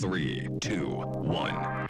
Three, two, one.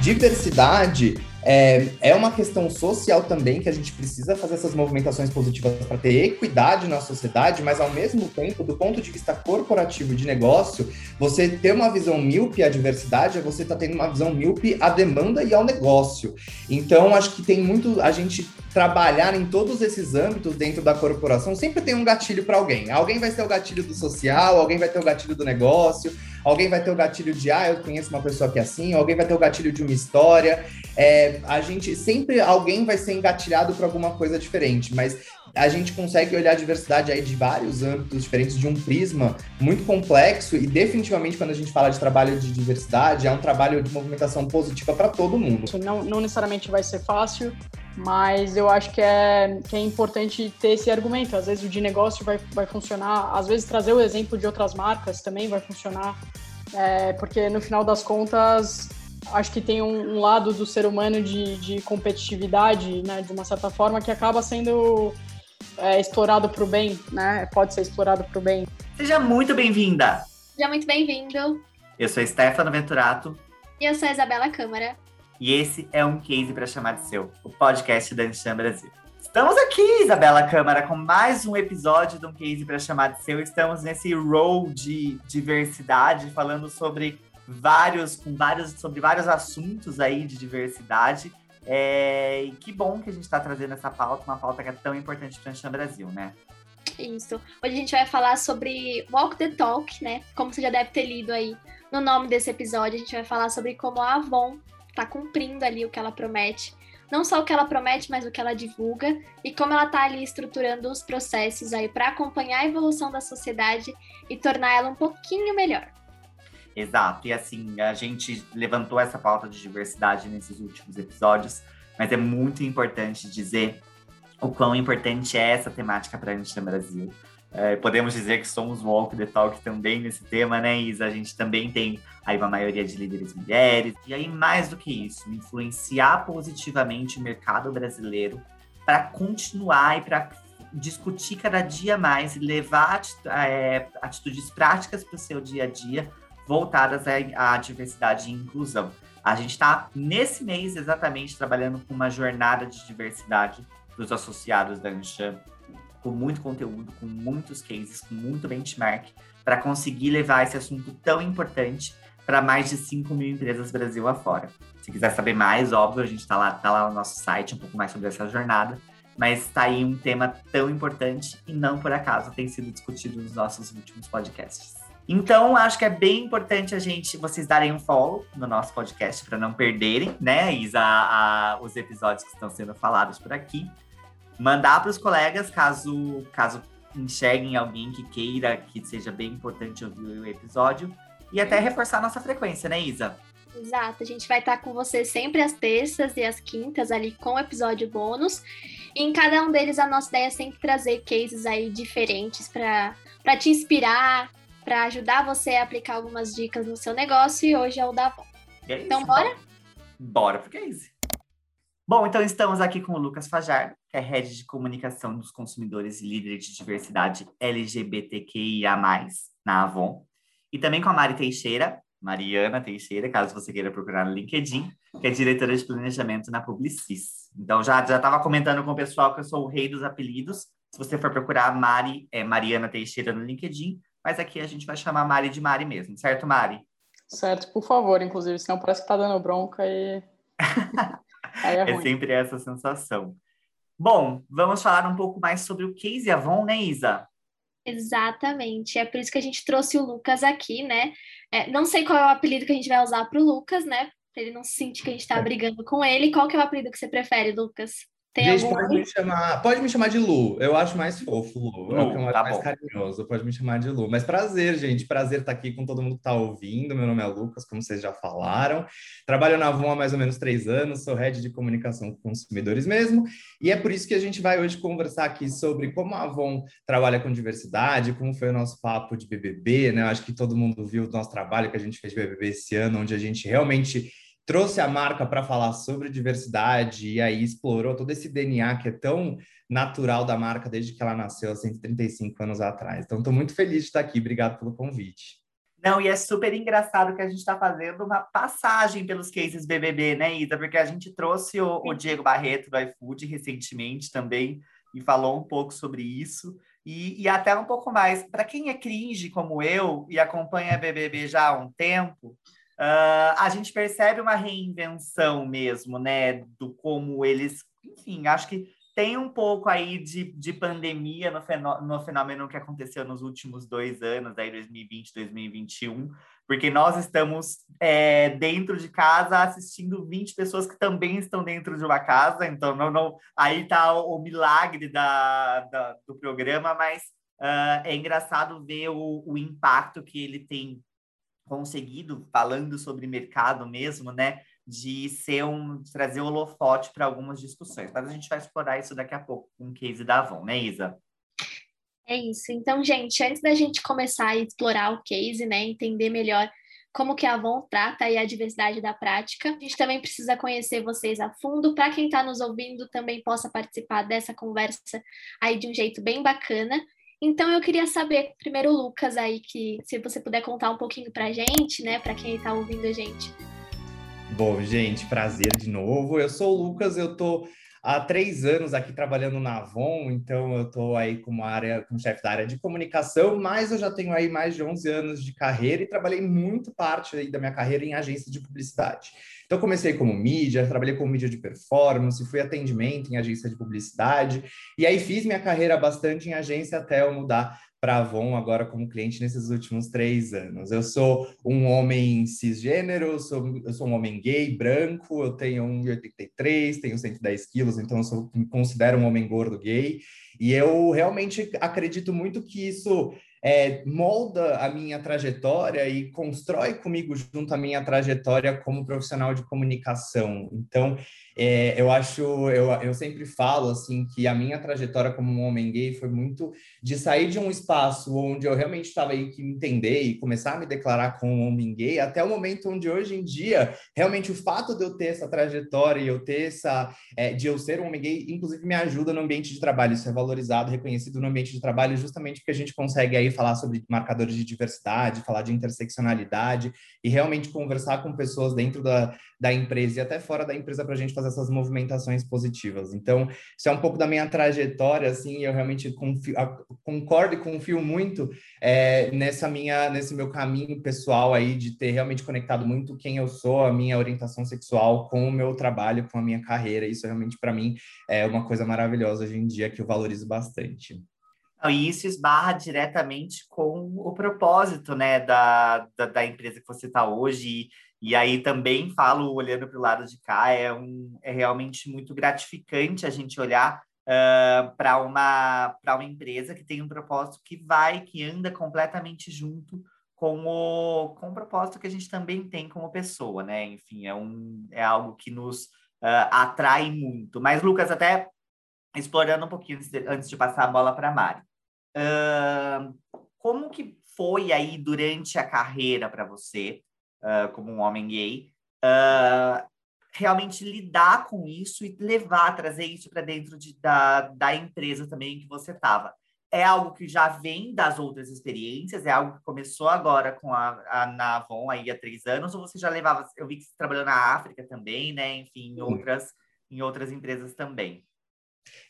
Diversidade é, é uma questão social também que a gente precisa fazer essas movimentações positivas para ter equidade na sociedade, mas ao mesmo tempo, do ponto de vista corporativo de negócio, você ter uma visão míope à diversidade é você estar tá tendo uma visão míope à demanda e ao negócio. Então, acho que tem muito a gente trabalhar em todos esses âmbitos dentro da corporação, sempre tem um gatilho para alguém. Alguém vai ter o gatilho do social, alguém vai ter o gatilho do negócio, alguém vai ter o gatilho de, ah, eu conheço uma pessoa que é assim, alguém vai ter o gatilho de uma história. É, a gente sempre, alguém vai ser engatilhado para alguma coisa diferente, mas a gente consegue olhar a diversidade aí de vários âmbitos diferentes, de um prisma muito complexo, e definitivamente quando a gente fala de trabalho de diversidade, é um trabalho de movimentação positiva para todo mundo. Não, não necessariamente vai ser fácil, mas eu acho que é, que é importante ter esse argumento. Às vezes o de negócio vai, vai funcionar, às vezes trazer o exemplo de outras marcas também vai funcionar, é, porque no final das contas acho que tem um, um lado do ser humano de, de competitividade, né, de uma certa forma, que acaba sendo é, explorado para o bem, né? Pode ser explorado para o bem. Seja muito bem-vinda! Seja muito bem-vindo! Eu sou Stefano Venturato. E eu sou a Isabela Câmara. E esse é um case para chamar de seu, o podcast da Anchan Brasil. Estamos aqui, Isabela Câmara, com mais um episódio de um case para chamar de seu. Estamos nesse role de diversidade, falando sobre vários, com vários, sobre vários assuntos aí de diversidade. É, e que bom que a gente está trazendo essa pauta, uma pauta que é tão importante para o Brasil, né? Isso. Hoje a gente vai falar sobre Walk the Talk, né? Como você já deve ter lido aí no nome desse episódio, a gente vai falar sobre como a Avon está cumprindo ali o que ela promete. Não só o que ela promete, mas o que ela divulga e como ela está ali estruturando os processos aí para acompanhar a evolução da sociedade e tornar ela um pouquinho melhor. Exato. E assim, a gente levantou essa pauta de diversidade nesses últimos episódios, mas é muito importante dizer o quão importante é essa temática para a gente no Brasil. É, podemos dizer que somos walk the talk também nesse tema, né, Isa? A gente também tem aí uma maioria de líderes mulheres. E aí, mais do que isso, influenciar positivamente o mercado brasileiro para continuar e para discutir cada dia mais e levar é, atitudes práticas para o seu dia a dia voltadas à, diversidade e inclusão. A gente está, nesse mês, exatamente, trabalhando com uma jornada de diversidade para os associados da Anshan, com muito conteúdo, com muitos cases, com muito benchmark, para conseguir levar esse assunto tão importante para mais de 5 mil empresas Brasil afora. Se quiser saber mais, óbvio, a gente está lá, tá lá no nosso site um pouco mais sobre essa jornada, mas está aí um tema tão importante e não por acaso tem sido discutido nos nossos últimos podcasts. Então, acho que é bem importante a gente, vocês darem um follow no nosso podcast para não perderem, né, Isa, a, a, os episódios que estão sendo falados por aqui. Mandar para os colegas, caso, caso enxerguem alguém que queira que seja bem importante ouvir o episódio. E até reforçar a nossa frequência, né, Isa? Exato, a gente vai estar com você sempre às terças e às quintas ali com episódio bônus. E em cada um deles a nossa ideia é sempre trazer cases aí diferentes para te inspirar, para ajudar você a aplicar algumas dicas no seu negócio e hoje é o da Avon. É isso, então, bora? Bora pro case. Bom, então estamos aqui com o Lucas Fajardo, que é Head de Comunicação dos Consumidores e Líder de Diversidade LGBTQIA+, na Avon. E também com a Mari Teixeira, Mariana Teixeira, caso você queira procurar no LinkedIn, que é diretora de planejamento na Publicis. Então, já estava comentando com o pessoal que eu sou o rei dos apelidos. Se você for procurar Mari, é Mariana Teixeira no LinkedIn, mas aqui a gente vai chamar Mari de Mari mesmo, certo, Mari? Certo, por favor, inclusive, senão parece que tá dando bronca e. é, é sempre essa sensação. Bom, vamos falar um pouco mais sobre o Case Avon, né, Isa? Exatamente. É por isso que a gente trouxe o Lucas aqui, né? É, não sei qual é o apelido que a gente vai usar para o Lucas, né? Para ele não se sentir que a gente está brigando com ele. Qual que é o apelido que você prefere, Lucas? Tem Gente, algum... pode me, chamar, pode me chamar de Lu. Eu acho mais fofo, Lu. Lu é o que eu tá mais bom. carinhoso. Pode me chamar de Lu. Mas prazer, gente. Prazer estar aqui com todo mundo que está ouvindo. Meu nome é Lucas, como vocês já falaram. Trabalho na Avon há mais ou menos três anos. Sou head de comunicação com consumidores mesmo. E é por isso que a gente vai hoje conversar aqui sobre como a Avon trabalha com diversidade, como foi o nosso papo de BBB, né? Eu acho que todo mundo viu o nosso trabalho que a gente fez de BBB esse ano, onde a gente realmente trouxe a marca para falar sobre diversidade e aí explorou todo esse DNA que é tão natural da marca desde que ela nasceu há 135 anos atrás. Então, estou muito feliz de estar aqui. Obrigado pelo convite. Não, e é super engraçado que a gente está fazendo uma passagem pelos cases BBB, né, Isa? Porque a gente trouxe o, o Diego Barreto do iFood recentemente também e falou um pouco sobre isso. E, e até um pouco mais. Para quem é cringe como eu e acompanha BBB já há um tempo, uh, a gente percebe uma reinvenção mesmo, né? Do como eles. Enfim, acho que tem um pouco aí de, de pandemia no, no fenômeno que aconteceu nos últimos dois anos, aí 2020, 2021, porque nós estamos é, dentro de casa assistindo 20 pessoas que também estão dentro de uma casa, então não, não aí está o, o, milagre da, da, do programa, mas uh, é engraçado ver o, o impacto que ele tem conseguido, falando sobre mercado mesmo, né? de ser um trazer holofote para algumas discussões. Mas a gente vai explorar isso daqui a pouco com o case da Avon, né, Isa? É isso. Então, gente, antes da gente começar a explorar o case, né, entender melhor como que a Avon trata a diversidade da prática, a gente também precisa conhecer vocês a fundo, para quem está nos ouvindo também possa participar dessa conversa aí de um jeito bem bacana. Então eu queria saber, primeiro Lucas aí, que se você puder contar um pouquinho para a gente, né, para quem está ouvindo a gente, Bom, gente, prazer de novo. Eu sou o Lucas, eu tô há três anos aqui trabalhando na Avon, então eu tô aí como área, como chefe da área de comunicação, mas eu já tenho aí mais de 11 anos de carreira e trabalhei muito parte da minha carreira em agência de publicidade. Então comecei como mídia, trabalhei como mídia de performance, fui atendimento em agência de publicidade e aí fiz minha carreira bastante em agência até eu mudar para a Avon agora como cliente nesses últimos três anos. Eu sou um homem cisgênero, eu sou, eu sou um homem gay, branco, eu tenho 1,83, tenho 110 quilos, então eu sou, me considero um homem gordo gay. E eu realmente acredito muito que isso é, molda a minha trajetória e constrói comigo junto a minha trajetória como profissional de comunicação. Então, é, eu acho, eu, eu sempre falo assim que a minha trajetória como um homem gay foi muito de sair de um espaço onde eu realmente estava aí que me entender e começar a me declarar como um homem gay, até o momento onde hoje em dia realmente o fato de eu ter essa trajetória e eu ter essa é, de eu ser um homem gay, inclusive me ajuda no ambiente de trabalho, isso é valorizado, reconhecido no ambiente de trabalho, justamente porque a gente consegue aí falar sobre marcadores de diversidade, falar de interseccionalidade e realmente conversar com pessoas dentro da, da empresa e até fora da empresa para a gente fazer essas movimentações positivas. Então, isso é um pouco da minha trajetória, assim, eu realmente confio, concordo e confio muito é, nessa minha, nesse meu caminho pessoal aí de ter realmente conectado muito quem eu sou, a minha orientação sexual com o meu trabalho, com a minha carreira. Isso realmente para mim é uma coisa maravilhosa hoje em dia que eu valorizo bastante. E isso esbarra diretamente com o propósito né, da, da, da empresa que você está hoje. E, aí também falo, olhando para o lado de cá, é, um, é realmente muito gratificante a gente olhar uh, para uma, uma empresa que tem um propósito que vai, que anda completamente junto com o, com o propósito que a gente também tem como pessoa, né? Enfim, é, um, é algo que nos uh, atrai muito. Mas, Lucas, até explorando um pouquinho antes de passar a bola para a Mari. Uh, como que foi aí durante a carreira para você, uh, como um homem gay, uh, realmente lidar com isso e levar, trazer isso para dentro de, da, da empresa também que você estava? É algo que já vem das outras experiências? É algo que começou agora com a, a na Avon aí há três anos? Ou você já levava? Eu vi que você trabalhou na África também, né? Enfim, em outras, em outras empresas também.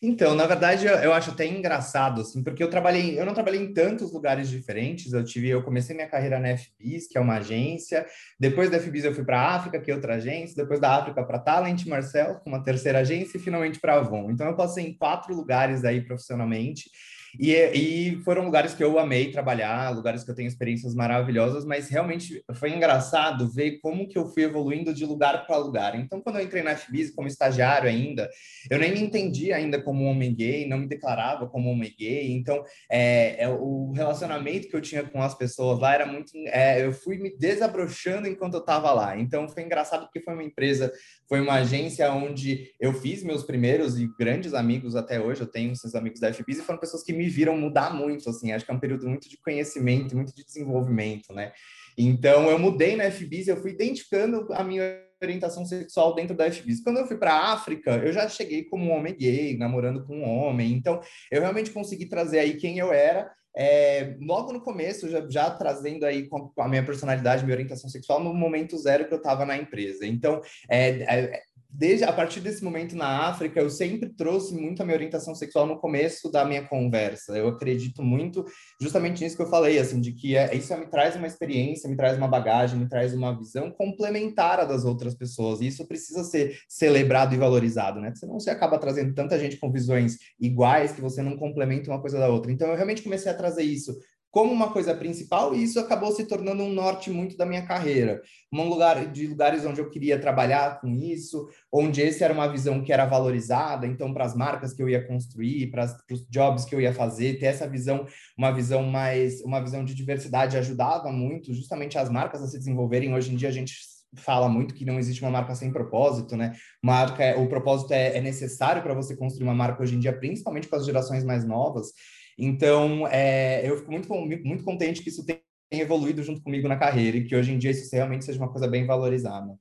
Então, na verdade, eu, eu, acho até engraçado, assim, porque eu trabalhei, eu não trabalhei em tantos lugares diferentes. Eu tive, eu comecei minha carreira na FBIS, que é uma agência. Depois da FBIS eu fui para a África, que é outra agência. Depois da África para Talent Marcel, uma terceira agência, e finalmente para Avon. Então, eu passei em quatro lugares aí profissionalmente. E, e foram lugares que eu amei trabalhar, lugares que eu tenho experiências maravilhosas, mas realmente foi engraçado ver como que eu fui evoluindo de lugar para lugar. Então, quando eu entrei na FBIS como estagiário ainda, eu nem me entendia ainda como homem gay, não me declarava como homem gay. Então, é, é o relacionamento que eu tinha com as pessoas lá era muito... É, eu fui me desabrochando enquanto eu estava lá. Então, foi engraçado porque foi uma empresa, foi uma agência onde eu fiz meus primeiros e grandes amigos até hoje, eu tenho esses amigos da FBIS, e foram pessoas que me me viram mudar muito, assim, acho que é um período muito de conhecimento, muito de desenvolvimento, né? Então, eu mudei na FBIS, eu fui identificando a minha orientação sexual dentro da FBIS. Quando eu fui para a África, eu já cheguei como um homem gay, namorando com um homem. Então, eu realmente consegui trazer aí quem eu era é, logo no começo, já, já trazendo aí com a minha personalidade, minha orientação sexual, no momento zero que eu estava na empresa. Então, é, é, desde a partir desse momento na África, eu sempre trouxe muito a minha orientação sexual no começo da minha conversa. Eu acredito muito justamente nisso que eu falei, assim, de que é, isso me traz uma experiência, me traz uma bagagem, me traz uma visão complementar à das outras pessoas. E isso precisa ser celebrado e valorizado, né? Senão você acaba trazendo tanta gente com visões iguais que você não complementa uma coisa da outra. Então eu realmente comecei a trazer isso como uma coisa principal e isso acabou se tornando um norte muito da minha carreira. Um lugar de lugares onde eu queria trabalhar com isso, onde esse era uma visão que era valorizada, então para as marcas que eu ia construir, para os jobs que eu ia fazer, ter essa visão, uma visão mais, uma visão de diversidade ajudava muito justamente as marcas a se desenvolverem. Hoje em dia a gente fala muito que não existe uma marca sem propósito, né? Marca, é, o propósito é, é necessário para você construir uma marca hoje em dia, principalmente com as gerações mais novas. Então, é, eu fico muito, muito contente que isso tenha evoluído junto comigo na carreira e que hoje em dia isso realmente seja uma coisa bem valorizada.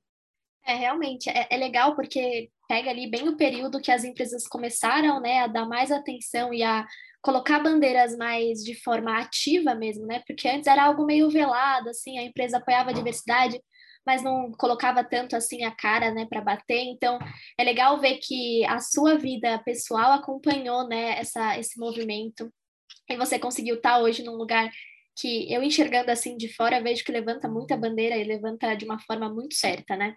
É, realmente, é, é, legal porque pega ali bem o período que as empresas começaram, né, a dar mais atenção e a colocar bandeiras mais de forma ativa mesmo, né, porque antes era algo meio velado, assim, a empresa apoiava a diversidade, mas não colocava tanto assim a cara, né, para bater. Então, é legal ver que a sua vida pessoal acompanhou, né, essa, esse movimento e você conseguiu estar tá hoje num lugar que eu enxergando assim de fora vejo que levanta muita bandeira e levanta de uma forma muito certa, né?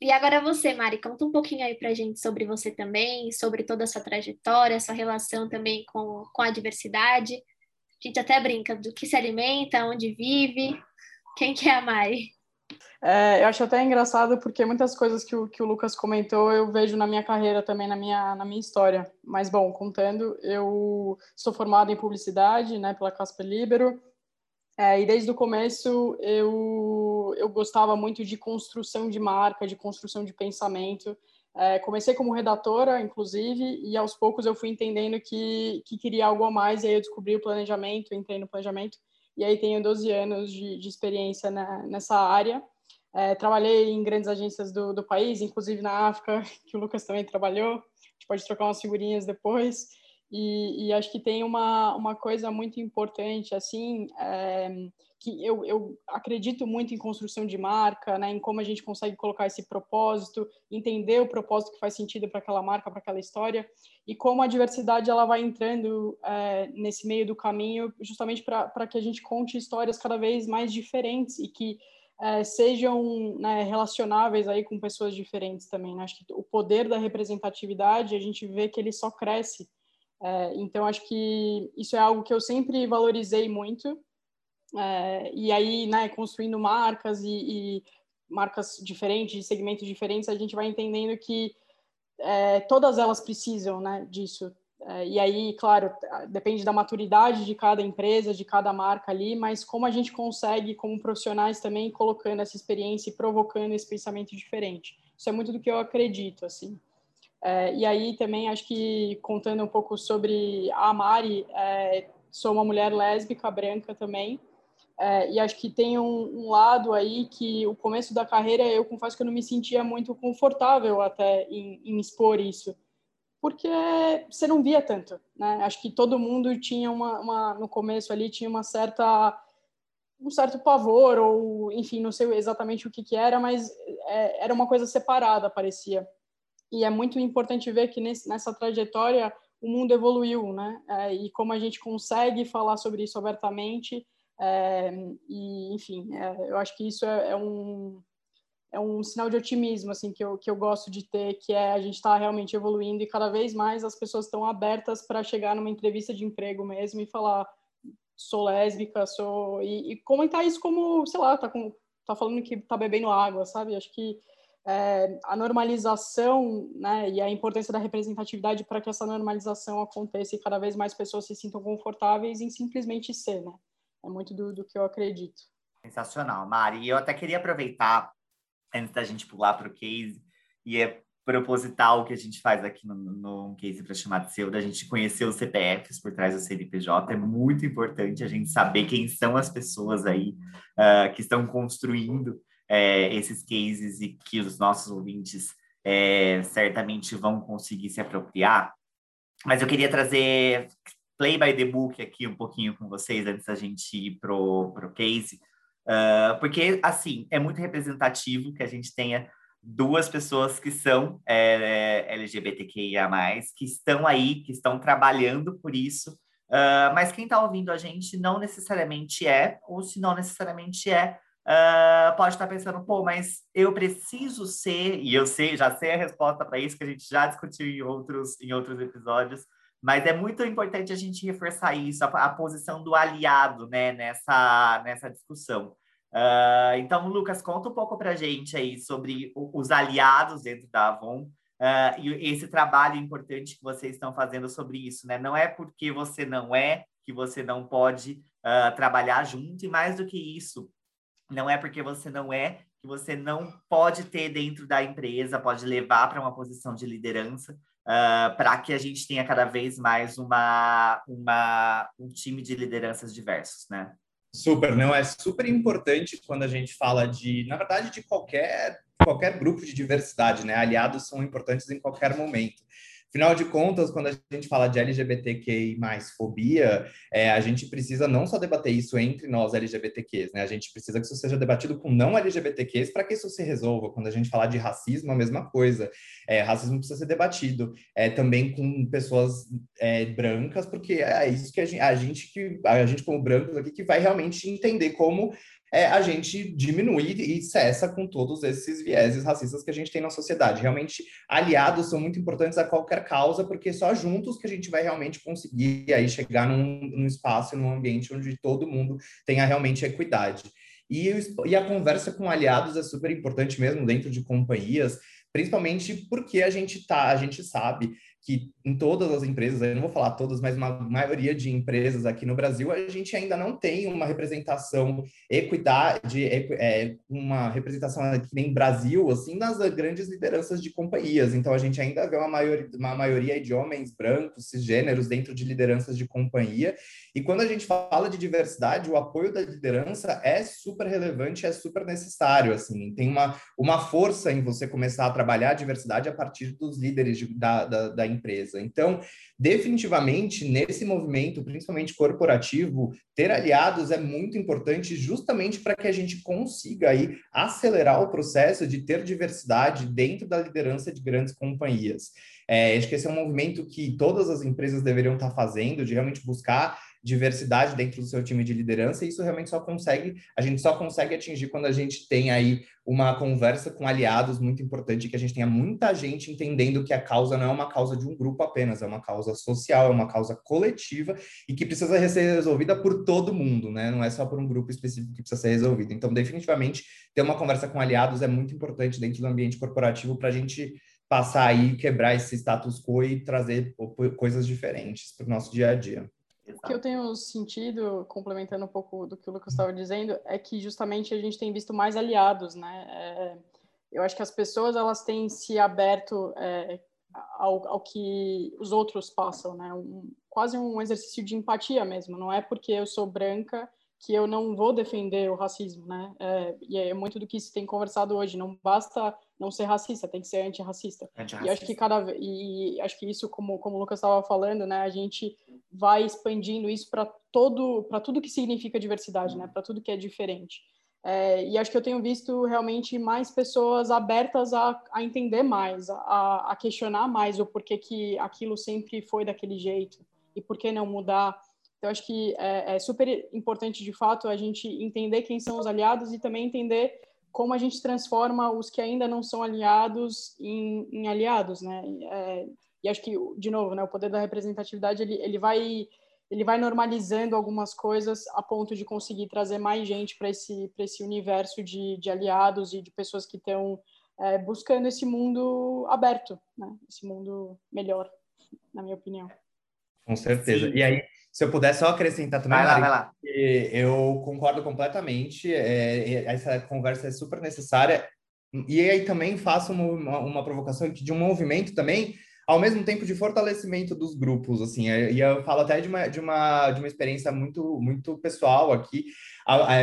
E agora você, Mari, conta um pouquinho aí pra gente sobre você também, sobre toda a sua trajetória, sua relação também com, com a diversidade. A gente até brinca do que se alimenta, onde vive. Quem que é a Mari? É, eu acho até engraçado porque muitas coisas que o, que o Lucas comentou eu vejo na minha carreira também, na minha, na minha história. Mas, bom, contando, eu sou formado em publicidade né, pela Casper Libero, é, e desde o começo eu, eu gostava muito de construção de marca, de construção de pensamento. É, comecei como redatora, inclusive, e aos poucos eu fui entendendo que, que queria algo a mais, e aí eu descobri o planejamento, entrei no planejamento, e aí tenho 12 anos de, de experiência na, nessa área. É, trabalhei em grandes agências do, do país, inclusive na África, que o Lucas também trabalhou. A gente pode trocar umas figurinhas depois. E, e acho que tem uma, uma coisa muito importante, assim, é, que eu, eu acredito muito em construção de marca, né, em como a gente consegue colocar esse propósito, entender o propósito que faz sentido para aquela marca, para aquela história, e como a diversidade ela vai entrando é, nesse meio do caminho, justamente para que a gente conte histórias cada vez mais diferentes e que é, sejam né, relacionáveis aí com pessoas diferentes também. Né? Acho que o poder da representatividade, a gente vê que ele só cresce. É, então, acho que isso é algo que eu sempre valorizei muito. É, e aí, né, construindo marcas e, e, marcas diferentes, de segmentos diferentes, a gente vai entendendo que é, todas elas precisam né, disso. É, e aí, claro, depende da maturidade de cada empresa, de cada marca ali, mas como a gente consegue, como profissionais também, colocando essa experiência e provocando esse pensamento diferente. Isso é muito do que eu acredito, assim. É, e aí também acho que contando um pouco sobre a Mari, é, sou uma mulher lésbica, branca também, é, e acho que tem um, um, lado aí que o começo da carreira eu confesso que eu não me sentia muito confortável até em, em expor isso porque você não via tanto, né? Acho que todo mundo tinha uma, uma, no começo ali tinha uma certa um certo pavor ou enfim não sei exatamente o que que era, mas é, era uma coisa separada parecia. E é muito importante ver que nesse, nessa trajetória o mundo evoluiu, né? É, e como a gente consegue falar sobre isso abertamente é, e enfim, é, eu acho que isso é, é um é um sinal de otimismo assim que eu, que eu gosto de ter, que é a gente está realmente evoluindo e cada vez mais as pessoas estão abertas para chegar numa entrevista de emprego mesmo e falar sou lésbica, sou e, e comentar isso como sei lá tá com tá falando que tá bebendo água, sabe? Acho que é, a normalização, né, e a importância da representatividade para que essa normalização aconteça e cada vez mais pessoas se sintam confortáveis em simplesmente ser, né? É muito do, do que eu acredito. Sensacional, Mari. Eu até queria aproveitar antes da gente pular para o case, e é proposital o que a gente faz aqui no, no case para chamar de seu, da gente conhecer os CPFs por trás do CNPJ. É muito importante a gente saber quem são as pessoas aí uh, que estão construindo é, esses cases e que os nossos ouvintes é, certamente vão conseguir se apropriar. Mas eu queria trazer play by the book aqui um pouquinho com vocês antes da gente ir pro, pro case, uh, porque, assim, é muito representativo que a gente tenha duas pessoas que são é, LGBTQIA+, que estão aí, que estão trabalhando por isso, uh, mas quem está ouvindo a gente não necessariamente é, ou se não necessariamente é, uh, pode estar pensando, pô, mas eu preciso ser, e eu sei, já sei a resposta para isso, que a gente já discutiu em outros, em outros episódios, mas é muito importante a gente reforçar isso, a, a posição do aliado, né, nessa, nessa discussão. Uh, então, Lucas, conta um pouco para a gente aí sobre o, os aliados dentro da Avon uh, e esse trabalho importante que vocês estão fazendo sobre isso, né? Não é porque você não é que você não pode uh, trabalhar junto, e mais do que isso, não é porque você não é que você não pode ter dentro da empresa, pode levar para uma posição de liderança, uh, para que a gente tenha cada vez mais uma, uma, um time de lideranças diversos, né? Super, não é super importante quando a gente fala de, na verdade, de qualquer qualquer grupo de diversidade, né? Aliados são importantes em qualquer momento. Afinal de contas, quando a gente fala de LGBTQI mais fobia, é, a gente precisa não só debater isso entre nós LGBTQs, né? A gente precisa que isso seja debatido com não LGBTQs para que isso se resolva. Quando a gente falar de racismo, a mesma coisa. É, racismo precisa ser debatido é, também com pessoas é, brancas, porque é isso que a gente, a gente que a gente como brancos aqui que vai realmente entender como é, a gente diminuir e cessa com todos esses vieses racistas que a gente tem na sociedade. Realmente, aliados são muito importantes a qualquer causa, porque só juntos que a gente vai realmente conseguir aí chegar num, num espaço, num ambiente onde todo mundo tenha realmente equidade. E, e a conversa com aliados é super importante mesmo dentro de companhias, principalmente porque a gente tá, a gente sabe que em todas as empresas, eu não vou falar todas, mas uma maioria de empresas aqui no Brasil, a gente ainda não tem uma representação equidade, é, uma representação aqui nem Brasil, assim, nas grandes lideranças de companhias. Então, a gente ainda vê uma maioria, uma maioria de homens brancos, cisgêneros, dentro de lideranças de companhia. E quando a gente fala de diversidade, o apoio da liderança é super relevante, é super necessário, assim. Tem uma, uma força em você começar a trabalhar a diversidade a partir dos líderes de, da, da, da empresa. Então, definitivamente, nesse movimento, principalmente corporativo, ter aliados é muito importante justamente para que a gente consiga aí acelerar o processo de ter diversidade dentro da liderança de grandes companhias. É, acho que esse é um movimento que todas as empresas deveriam estar fazendo, de realmente buscar diversidade dentro do seu time de liderança, e isso realmente só consegue, a gente só consegue atingir quando a gente tem aí uma conversa com aliados muito importante, que a gente tenha muita gente entendendo que a causa não é uma causa de um grupo apenas, é uma causa social, é uma causa coletiva e que precisa ser resolvida por todo mundo, né? Não é só por um grupo específico que precisa ser resolvido. Então, definitivamente, ter uma conversa com aliados é muito importante dentro do ambiente corporativo para a gente passar aí, quebrar esse status quo e trazer coisas diferentes para o nosso dia a dia. O que eu tenho sentido, complementando um pouco do que o Lucas estava dizendo, é que justamente a gente tem visto mais aliados, né? É, eu acho que as pessoas elas têm se aberto é, ao, ao, que os outros passam, né? Um, quase um exercício de empatia mesmo. Não é porque eu sou branca que eu não vou defender o racismo, né? É, e é muito do que se tem conversado hoje. Não basta não ser racista, tem que ser antirracista. antirracista. E acho que cada e acho que isso, como como o Lucas estava falando, né? A gente vai expandindo isso para todo para tudo que significa diversidade, né? Para tudo que é diferente. É, e acho que eu tenho visto realmente mais pessoas abertas a, a entender mais, a, a questionar mais o porquê que aquilo sempre foi daquele jeito e por que não mudar. Então, acho que é, é, super importante, de fato, a gente entender quem são os aliados e também entender como a gente transforma os que ainda não são aliados em, em aliados, né? É, e acho que, de novo, né, o poder da representatividade, ele, ele vai ele vai normalizando algumas coisas a ponto de conseguir trazer mais gente para esse, esse universo de, de aliados e de pessoas que estão é, buscando esse mundo aberto, né? esse mundo melhor, na minha opinião. Com certeza. E aí, se eu puder só acrescentar também, vai lá, vai lá. eu concordo completamente. É, essa conversa é super necessária. E aí também faço uma, uma provocação de um movimento também ao mesmo tempo de fortalecimento dos grupos, assim, e eu falo até de uma, de uma, de uma experiência muito, muito pessoal aqui,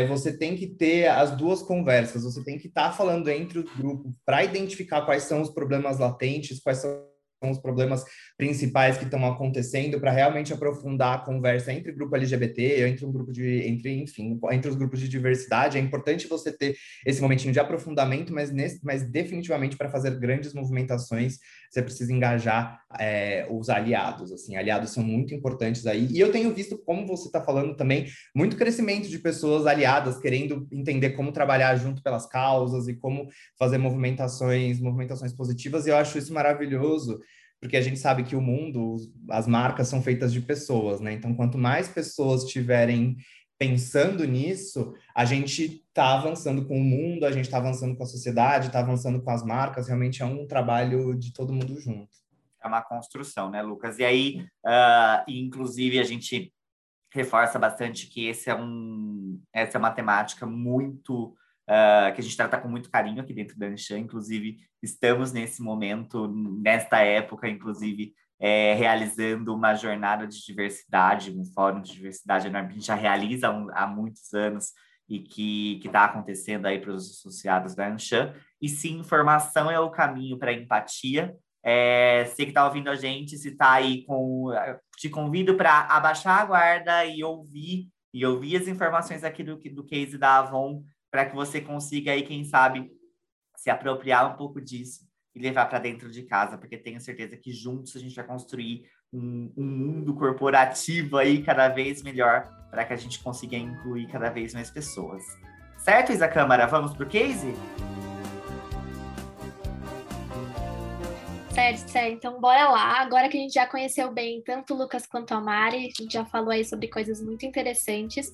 você tem que ter as duas conversas, você tem que estar tá falando entre os grupos para identificar quais são os problemas latentes, quais são os problemas principais que estão acontecendo para realmente aprofundar a conversa entre o grupo LGBT, entre um grupo de, entre, enfim, entre os grupos de diversidade. É importante você ter esse momentinho de aprofundamento, mas, nesse, mas definitivamente para fazer grandes movimentações, você precisa engajar é, os aliados. Assim, aliados são muito importantes aí. E eu tenho visto, como você está falando também, muito crescimento de pessoas aliadas querendo entender como trabalhar junto pelas causas e como fazer movimentações, movimentações positivas. E eu acho isso maravilhoso porque a gente sabe que o mundo, as marcas são feitas de pessoas, né? Então, quanto mais pessoas tiverem pensando nisso, a gente está avançando com o mundo, a gente está avançando com a sociedade, está avançando com as marcas. Realmente é um trabalho de todo mundo junto. É uma construção, né, Lucas? E aí, uh, inclusive, a gente reforça bastante que esse é um, essa é uma temática muito uh, que a gente trata com muito carinho aqui dentro da Anshan. Inclusive, estamos nesse momento, nesta época, inclusive, é, realizando uma jornada de diversidade, um fórum de diversidade a gente já realiza um, há muitos anos e que está acontecendo aí para os associados da Anshan. E sim, informação é o caminho para empatia. É, você que está ouvindo a gente, se está aí com. Te convido para abaixar a guarda e ouvir e ouvir as informações aqui do, do case da Avon para que você consiga aí, quem sabe, se apropriar um pouco disso e levar para dentro de casa, porque tenho certeza que juntos a gente vai construir um, um mundo corporativo aí cada vez melhor para que a gente consiga incluir cada vez mais pessoas. Certo, Isa Câmara? Vamos para o case? Certo, certo. Então, bora lá. Agora que a gente já conheceu bem tanto o Lucas quanto a Mari, a gente já falou aí sobre coisas muito interessantes.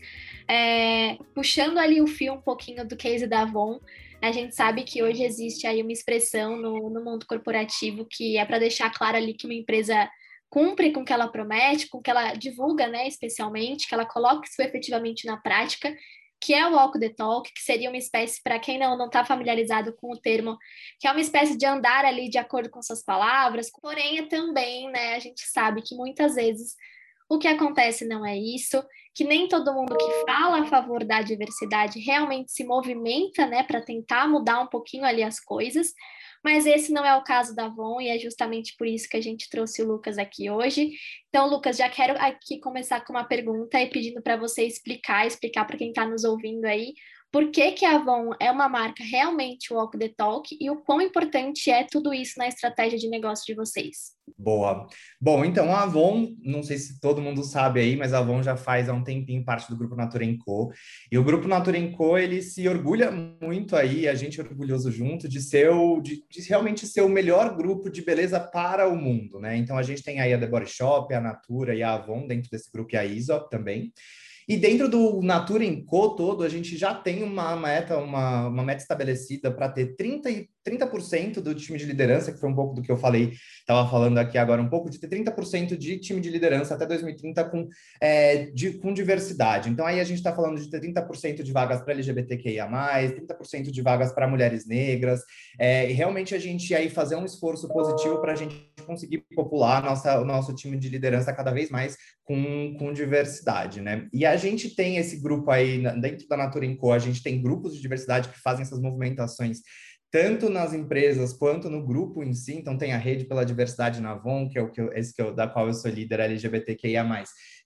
É, puxando ali o fio um pouquinho do case da Avon, a gente sabe que hoje existe aí uma expressão no, no mundo corporativo que é para deixar claro ali que uma empresa cumpre com o que ela promete, com o que ela divulga, né, especialmente, que ela coloque isso efetivamente na prática que é o walk the talk, que seria uma espécie, para quem não está familiarizado com o termo, que é uma espécie de andar ali de acordo com suas palavras, porém é também, né, a gente sabe que muitas vezes o que acontece não é isso, que nem todo mundo que fala a favor da diversidade realmente se movimenta, né, para tentar mudar um pouquinho ali as coisas, mas esse não é o caso da Avon e é justamente por isso que a gente trouxe o Lucas aqui hoje. Então, Lucas, já quero aqui começar com uma pergunta e pedindo para você explicar, explicar para quem está nos ouvindo aí, por que, que a Avon é uma marca realmente walk the talk e o quão importante é tudo isso na estratégia de negócio de vocês? Boa. Bom, então a Avon, não sei se todo mundo sabe aí, mas a Avon já faz há um tempinho parte do grupo Natura Co. E o grupo Natura Co, ele se orgulha muito aí, a gente é orgulhoso junto de ser o, de, de, realmente ser o melhor grupo de beleza para o mundo, né? Então a gente tem aí a The Body Shop, a Natura e a Avon dentro desse grupo e a Isop também. E dentro do Natura Co todo, a gente já tem uma meta, uma, uma meta estabelecida para ter 30, 30% do time de liderança, que foi um pouco do que eu falei, estava falando aqui agora um pouco, de ter 30% de time de liderança até 2030 com, é, de, com diversidade. Então aí a gente está falando de ter 30% de vagas para LGBTQIA, 30% de vagas para mulheres negras, é, e realmente a gente aí fazer um esforço positivo para a gente conseguir popular nossa, o nosso time de liderança cada vez mais com, com diversidade, né? E a gente tem esse grupo aí, dentro da Natura Co, a gente tem grupos de diversidade que fazem essas movimentações tanto nas empresas quanto no grupo em si. Então, tem a Rede pela Diversidade na Avon, que é o que eu, esse que eu, da qual eu sou líder LGBTQIA+,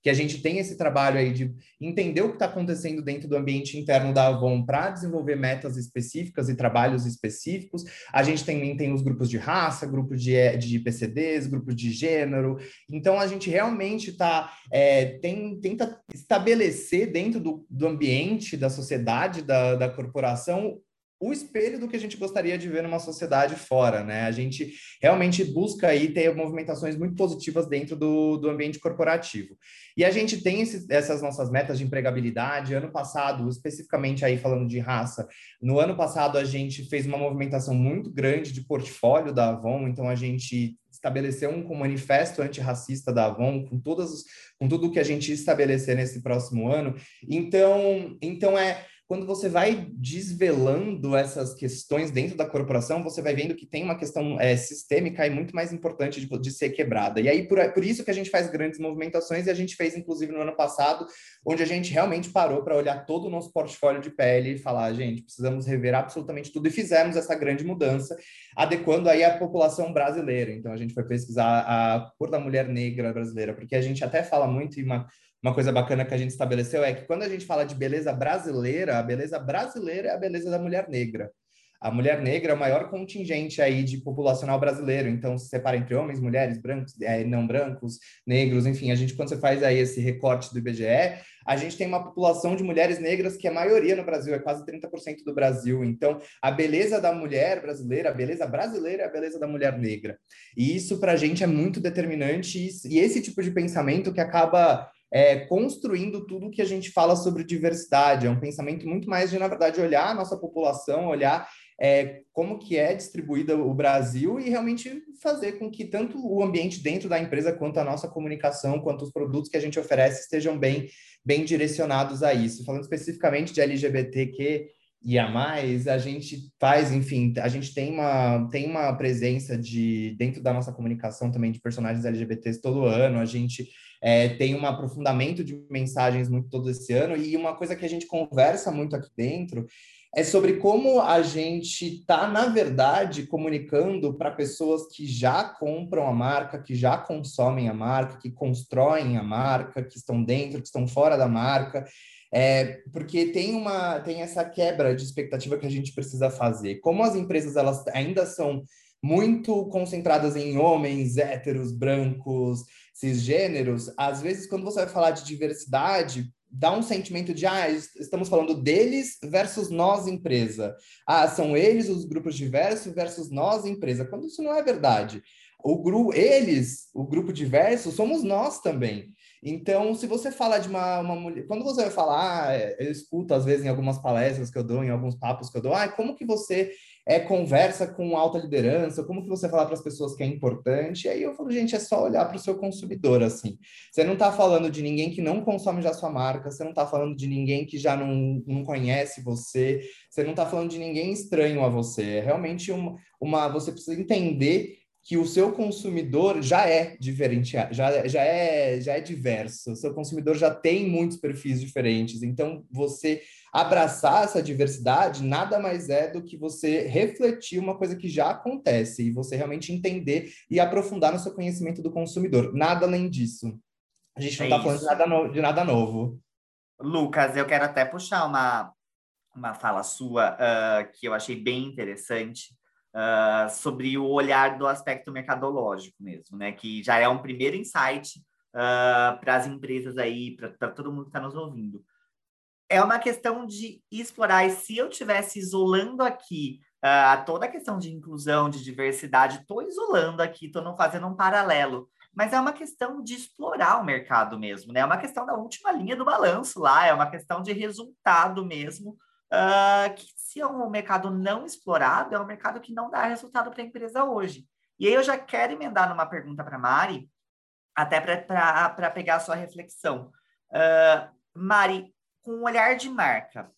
que a gente tem esse trabalho aí de entender o que está acontecendo dentro do ambiente interno da Avon para desenvolver metas específicas e trabalhos específicos. A gente também tem os grupos de raça, grupos de, de PCDs, grupos de gênero. Então, a gente realmente tá, é, tem, tenta estabelecer dentro do, do ambiente, da sociedade, da, da corporação, o espelho do que a gente gostaria de ver numa sociedade fora, né? A gente realmente busca aí ter movimentações muito positivas dentro do, do ambiente corporativo. E a gente tem esse, essas nossas metas de empregabilidade. Ano passado, especificamente aí falando de raça, no ano passado a gente fez uma movimentação muito grande de portfólio da Avon, então a gente estabeleceu um manifesto antirracista da Avon com todas com tudo que a gente estabelecer nesse próximo ano. Então, então é quando você vai desvelando essas questões dentro da corporação, você vai vendo que tem uma questão é, sistêmica e muito mais importante de, de, ser quebrada. E aí, por, por isso que a gente faz grandes movimentações, e a gente fez, inclusive, no ano passado, onde a gente realmente parou para olhar todo o nosso portfólio de pele e falar, gente, precisamos rever absolutamente tudo, e fizemos essa grande mudança, adequando aí a população brasileira. Então, a gente foi pesquisar a cor da mulher negra brasileira, porque a gente até fala muito em uma uma coisa bacana que a gente estabeleceu é que quando a gente fala de beleza brasileira, a beleza brasileira é a beleza da mulher negra. A mulher negra é o maior contingente aí de populacional brasileiro, então se separa entre homens, mulheres, brancos, é, não brancos, negros, enfim, a gente quando você faz aí esse recorte do IBGE, a gente tem uma população de mulheres negras que é a maioria no Brasil, é quase 30% do Brasil. Então, a beleza da mulher brasileira, a beleza brasileira é a beleza da mulher negra. E isso para a gente é muito determinante e esse tipo de pensamento que acaba é, construindo tudo que a gente fala sobre diversidade. É um pensamento muito mais de, na verdade, olhar a nossa população, olhar é, como que é distribuída o Brasil e realmente fazer com que tanto o ambiente dentro da empresa quanto a nossa comunicação, quanto os produtos que a gente oferece estejam bem, bem direcionados a isso. Falando especificamente de LGBTQ e a mais, a gente faz, enfim, a gente tem uma, tem uma presença de dentro da nossa comunicação também de personagens LGBTs todo ano, a gente é, tem um aprofundamento de mensagens muito todo esse ano, e uma coisa que a gente conversa muito aqui dentro é sobre como a gente está, na verdade, comunicando para pessoas que já compram a marca, que já consomem a marca, que constroem a marca, que estão dentro, que estão fora da marca. É, porque tem uma tem essa quebra de expectativa que a gente precisa fazer. Como as empresas elas ainda são muito concentradas em homens héteros, brancos, cisgêneros, às vezes quando você vai falar de diversidade, dá um sentimento de ah, estamos falando deles versus nós empresa. Ah, são eles os grupos diversos versus nós empresa. Quando isso não é verdade. O grupo, eles, o grupo diverso, somos nós também. Então, se você fala de uma, uma mulher, quando você vai falar, ah, eu escuto às vezes em algumas palestras que eu dou, em alguns papos que eu dou, ah, como que você é conversa com alta liderança, como que você fala para as pessoas que é importante? E aí eu falo, gente, é só olhar para o seu consumidor, assim. Você não está falando de ninguém que não consome já sua marca, você não está falando de ninguém que já não, não conhece você, você não está falando de ninguém estranho a você. É realmente uma, uma você precisa entender que o seu consumidor já é diferente, já, já, é, já é diverso, o seu consumidor já tem muitos perfis diferentes, então você abraçar essa diversidade nada mais é do que você refletir uma coisa que já acontece e você realmente entender e aprofundar no seu conhecimento do consumidor. Nada além disso. A gente não está é falando de nada, no, de nada novo. Lucas, eu quero até puxar uma, uma fala sua uh, que eu achei bem interessante uh, sobre o olhar do aspecto mercadológico mesmo, né? Que já é um primeiro insight uh, para as empresas aí, para todo mundo que está nos ouvindo é uma questão de explorar. E se eu tivesse isolando aqui uh, toda a questão de inclusão, de diversidade, estou isolando aqui, estou não fazendo um paralelo. Mas é uma questão de explorar o mercado mesmo, né? É uma questão da última linha do balanço lá, é uma questão de resultado mesmo. Uh, que se é um mercado não explorado, é um mercado que não dá resultado para a empresa hoje. E aí eu já quero emendar numa pergunta para Mari, até para pegar a sua reflexão. Uh, Mari, com um olhar de marca.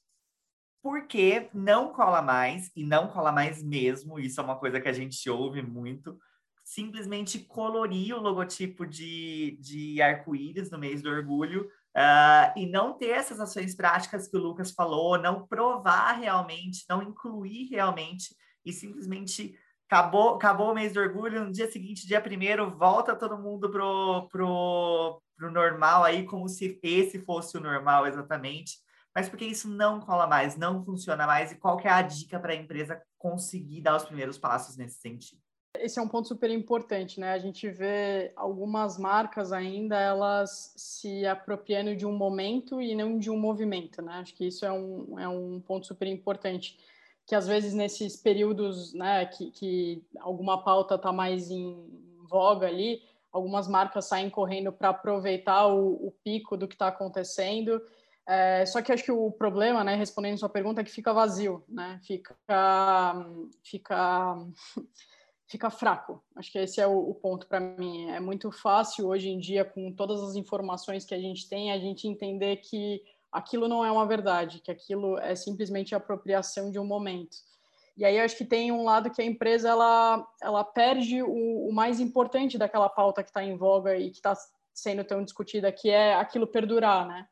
Porque não cola mais, e não cola mais mesmo, isso é uma coisa que a gente ouve muito, simplesmente colorir o logotipo de, de arco-íris no mês do orgulho uh, e não ter essas ações práticas que o Lucas falou, não provar realmente, não incluir realmente e simplesmente acabou, acabou o mês do orgulho, no dia seguinte, dia primeiro, volta todo mundo pro, pro, para o normal aí, como se esse fosse o normal exatamente, mas porque isso não cola mais, não funciona mais, e qual que é a dica para a empresa conseguir dar os primeiros passos nesse sentido? Esse é um ponto super importante, né? A gente vê algumas marcas ainda elas se apropriando de um momento e não de um movimento, né? Acho que isso é um, é um ponto super importante, que às vezes nesses períodos, né, que, que alguma pauta está mais em voga ali, algumas marcas saem correndo para aproveitar o, o, pico do que está acontecendo. É, só que acho que o problema, né, respondendo sua pergunta, é que fica vazio, né? Fica, fica, fica fraco. Acho que esse é o, o ponto para mim. É muito fácil hoje em dia, com todas as informações que a gente tem, a gente entender que aquilo não é uma verdade, que aquilo é simplesmente apropriação de um momento. E aí acho que tem um lado que a empresa ela, ela perde o, o mais importante daquela pauta que está em voga e que está sendo tão discutida, que é aquilo perdurar, né?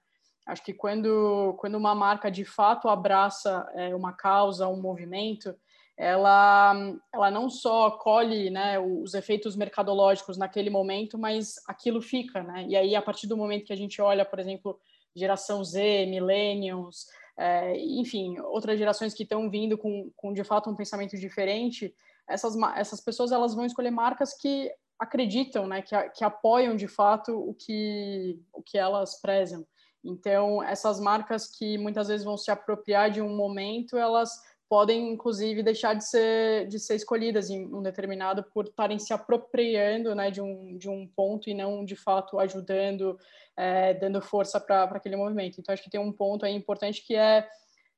Acho que quando, quando uma marca de fato abraça é, uma causa, um movimento, ela, ela não só colhe né, os efeitos mercadológicos naquele momento, mas aquilo fica, né? E aí, a partir do momento que a gente olha, por exemplo, geração Z, millennials, é, enfim, outras gerações que estão vindo com, com, de fato, um pensamento diferente, essas, essas pessoas elas vão escolher marcas que acreditam, né, que, que apoiam, de fato, o que, o que elas prezam. Então, essas marcas que muitas vezes vão se apropriar de um momento, elas podem, inclusive, deixar de ser, de ser escolhidas em um determinado por estarem se apropriando né, de, um, de um ponto e não, de fato, ajudando, é, dando força para aquele movimento. Então, acho que tem um ponto aí importante que é,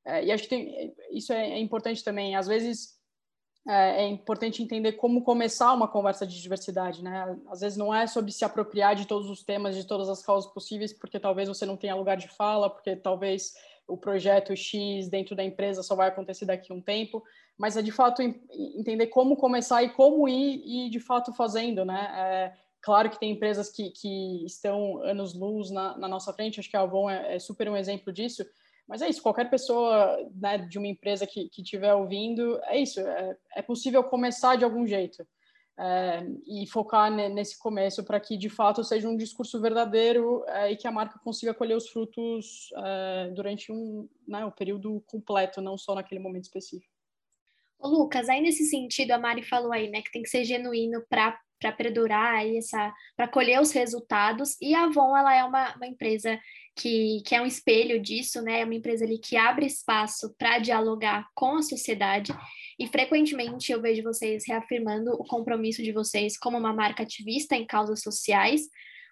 é e acho que tem, isso é, é importante também, às vezes é, é, importante entender como começar uma conversa de diversidade, né? Às vezes não é sobre se apropriar de todos os temas, de todas as causas possíveis, porque talvez você não tenha lugar de fala, porque talvez o projeto X dentro da empresa só vai acontecer daqui a um tempo, mas é de fato entender como começar e como ir e de fato fazendo, né? É, claro que tem empresas que, que estão anos-luz na, na, nossa frente, acho que a Avon é, é, super um exemplo disso, mas é isso, qualquer pessoa né, de uma empresa que estiver ouvindo, é isso, é, é possível começar de algum jeito é, e focar nesse começo para que de fato seja um discurso verdadeiro é, e que a marca consiga colher os frutos é, durante um, né, período completo, não só naquele momento específico. Ô, Lucas, aí nesse sentido, a Mari falou aí, né, que tem que ser genuíno para para perdurar aí essa para colher os resultados. E a Avon ela é uma, uma empresa que, que é um espelho disso né? É uma empresa ali que abre espaço para dialogar com a sociedade e frequentemente eu vejo vocês reafirmando o compromisso de vocês como uma marca ativista em causas sociais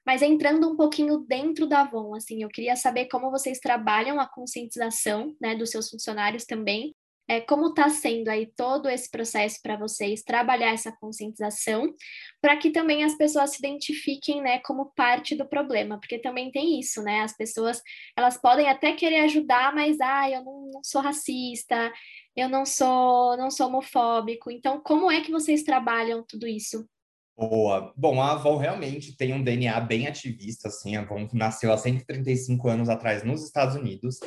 mas entrando um pouquinho dentro da Avon, assim, eu queria saber como vocês trabalham a conscientização, né, dos seus funcionários também, é, como está sendo aí todo esse processo para vocês trabalhar essa conscientização, para que também as pessoas se identifiquem, né, como parte do problema, porque também tem isso, né, as pessoas, elas podem até querer ajudar, mas, ah, eu não, não sou racista, eu não sou, não sou homofóbico, então como é que vocês trabalham tudo isso? Boa. Bom, a Avon realmente tem um DNA bem ativista, assim, a Avon nasceu há 135 anos atrás nos Estados Unidos,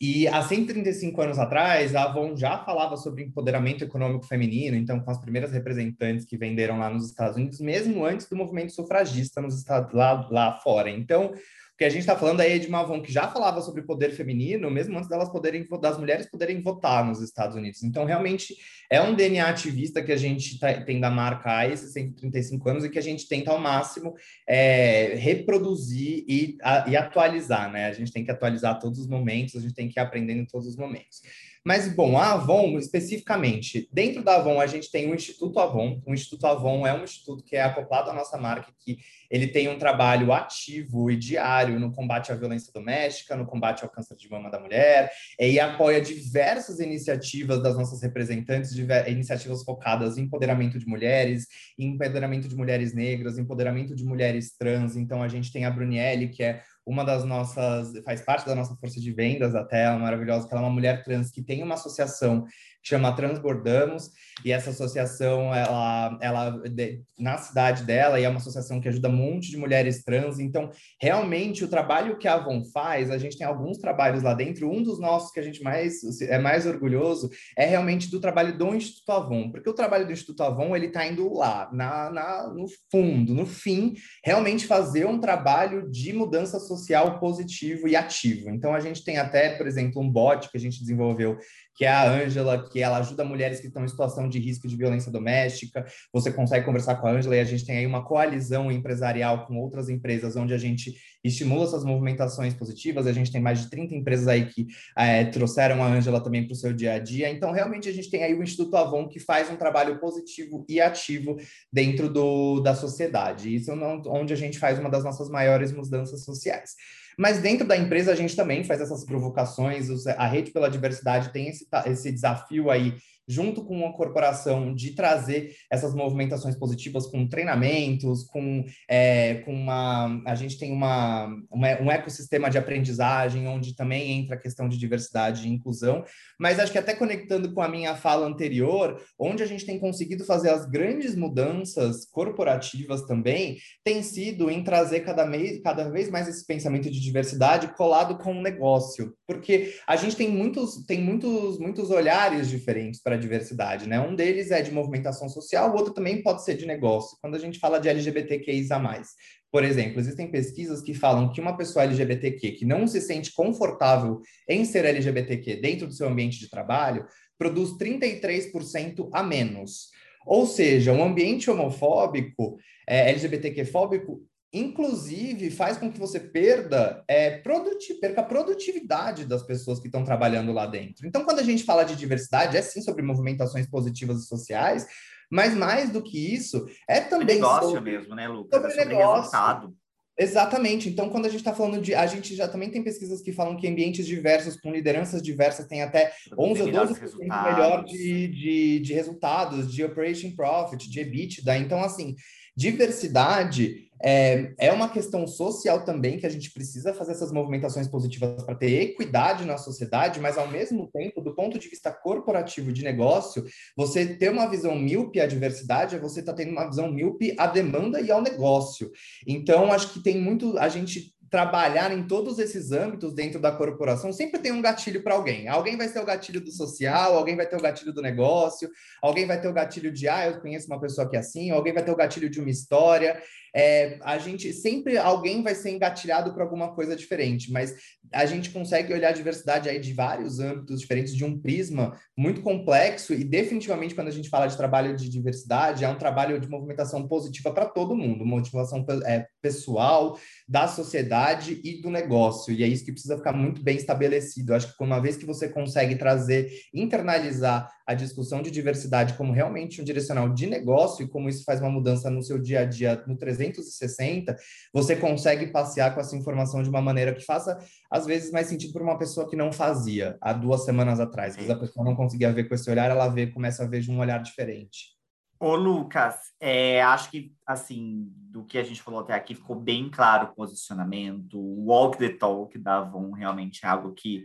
e há 135 anos atrás, a Avon já falava sobre empoderamento econômico feminino, então com as primeiras representantes que venderam lá nos Estados Unidos, mesmo antes do movimento sufragista nos Estados lá, lá fora. Então, o que a gente está falando aí é de uma que já falava sobre poder feminino, mesmo antes delas poderem, das mulheres poderem votar nos Estados Unidos. Então, realmente, é um DNA ativista que a gente tá, tem da marca há esses 135 anos e que a gente tenta ao máximo é, reproduzir e, a, e atualizar, né? A gente tem que atualizar todos os momentos, a gente tem que ir aprendendo em todos os momentos. Mas, bom, a Avon, especificamente, dentro da Avon, a gente tem o Instituto Avon. O Instituto Avon é um instituto que é acoplado à nossa marca, que ele tem um trabalho ativo e diário no combate à violência doméstica, no combate ao câncer de mama da mulher, e apoia diversas iniciativas das nossas representantes, iniciativas focadas em empoderamento de mulheres, empoderamento de mulheres negras, empoderamento de mulheres trans. Então, a gente tem a Brunielli, que é uma das nossas, faz parte da nossa força de vendas até, ela é maravilhosa, que ela é uma mulher trans que tem uma associação chama Transbordamos, e essa associação, ela, ela de, na cidade dela, e é uma associação que ajuda um monte de mulheres trans, então, realmente, o trabalho que a Avon faz, a gente tem alguns trabalhos lá dentro, um dos nossos que a gente mais é mais orgulhoso é realmente do trabalho do Instituto Avon, porque o trabalho do Instituto Avon, ele está indo lá, na, na, no fundo, no fim, realmente fazer um trabalho de mudança social positivo e ativo. Então, a gente tem até, por exemplo, um bot que a gente desenvolveu que é a Ângela, que ela ajuda mulheres que estão em situação de risco de violência doméstica. Você consegue conversar com a Ângela e a gente tem aí uma coalizão empresarial com outras empresas, onde a gente estimula essas movimentações positivas. A gente tem mais de 30 empresas aí que é, trouxeram a Ângela também para o seu dia a dia. Então, realmente, a gente tem aí o Instituto Avon, que faz um trabalho positivo e ativo dentro do, da sociedade. Isso é onde a gente faz uma das nossas maiores mudanças sociais. Mas dentro da empresa a gente também faz essas provocações, a Rede pela Diversidade tem esse, esse desafio aí junto com uma corporação, de trazer essas movimentações positivas com treinamentos, com, é, com uma. A gente tem uma, uma, um ecossistema de aprendizagem, onde também entra a questão de diversidade e inclusão, mas acho que até conectando com a minha fala anterior, onde a gente tem conseguido fazer as grandes mudanças corporativas também, tem sido em trazer cada, mês, cada vez mais esse pensamento de diversidade colado com o negócio, porque a gente tem muitos, tem muitos, muitos olhares diferentes para para a diversidade, né? Um deles é de movimentação social, o outro também pode ser de negócio. Quando a gente fala de LGBTQIA+, por exemplo, existem pesquisas que falam que uma pessoa LGBTQ que não se sente confortável em ser LGBTQ dentro do seu ambiente de trabalho, produz 33% a menos. Ou seja, um ambiente homofóbico, é, LGBTQ-fóbico, inclusive faz com que você perda é, produti perca a produtividade das pessoas que estão trabalhando lá dentro. Então, quando a gente fala de diversidade, é sim sobre movimentações positivas e sociais, mas mais do que isso, é também. negócio sobre, mesmo, né, Lucas? Sobre, é sobre negócio. resultado. Exatamente. Então, quando a gente está falando de. A gente já também tem pesquisas que falam que ambientes diversos, com lideranças diversas, tem até 11 ou 12% melhor de, de, de resultados, de operation profit, de EBITDA. Então, assim, diversidade é, é uma questão social também que a gente precisa fazer essas movimentações positivas para ter equidade na sociedade, mas ao mesmo tempo, do ponto de vista corporativo de negócio, você ter uma visão míope à diversidade é você estar tá tendo uma visão míope à demanda e ao negócio. Então, acho que tem muito. A gente trabalhar em todos esses âmbitos dentro da corporação, sempre tem um gatilho para alguém. Alguém vai ter o gatilho do social, alguém vai ter o gatilho do negócio, alguém vai ter o gatilho de, ah, eu conheço uma pessoa que é assim, alguém vai ter o gatilho de uma história. É, a gente sempre alguém vai ser engatilhado para alguma coisa diferente, mas a gente consegue olhar a diversidade aí de vários âmbitos diferentes, de um prisma muito complexo, e definitivamente, quando a gente fala de trabalho de diversidade, é um trabalho de movimentação positiva para todo mundo, motivação é, pessoal, da sociedade e do negócio. E é isso que precisa ficar muito bem estabelecido. Eu acho que uma vez que você consegue trazer, internalizar a discussão de diversidade como realmente um direcional de negócio e como isso faz uma mudança no seu dia a dia no 360, você consegue passear com essa informação de uma maneira que faça, às vezes, mais sentido para uma pessoa que não fazia há duas semanas atrás. Vezes a pessoa não conseguia ver com esse olhar, ela vê, começa a ver de um olhar diferente. Ô, Lucas, é, acho que, assim, do que a gente falou até aqui, ficou bem claro o posicionamento. O walk the talk da Avon realmente é algo que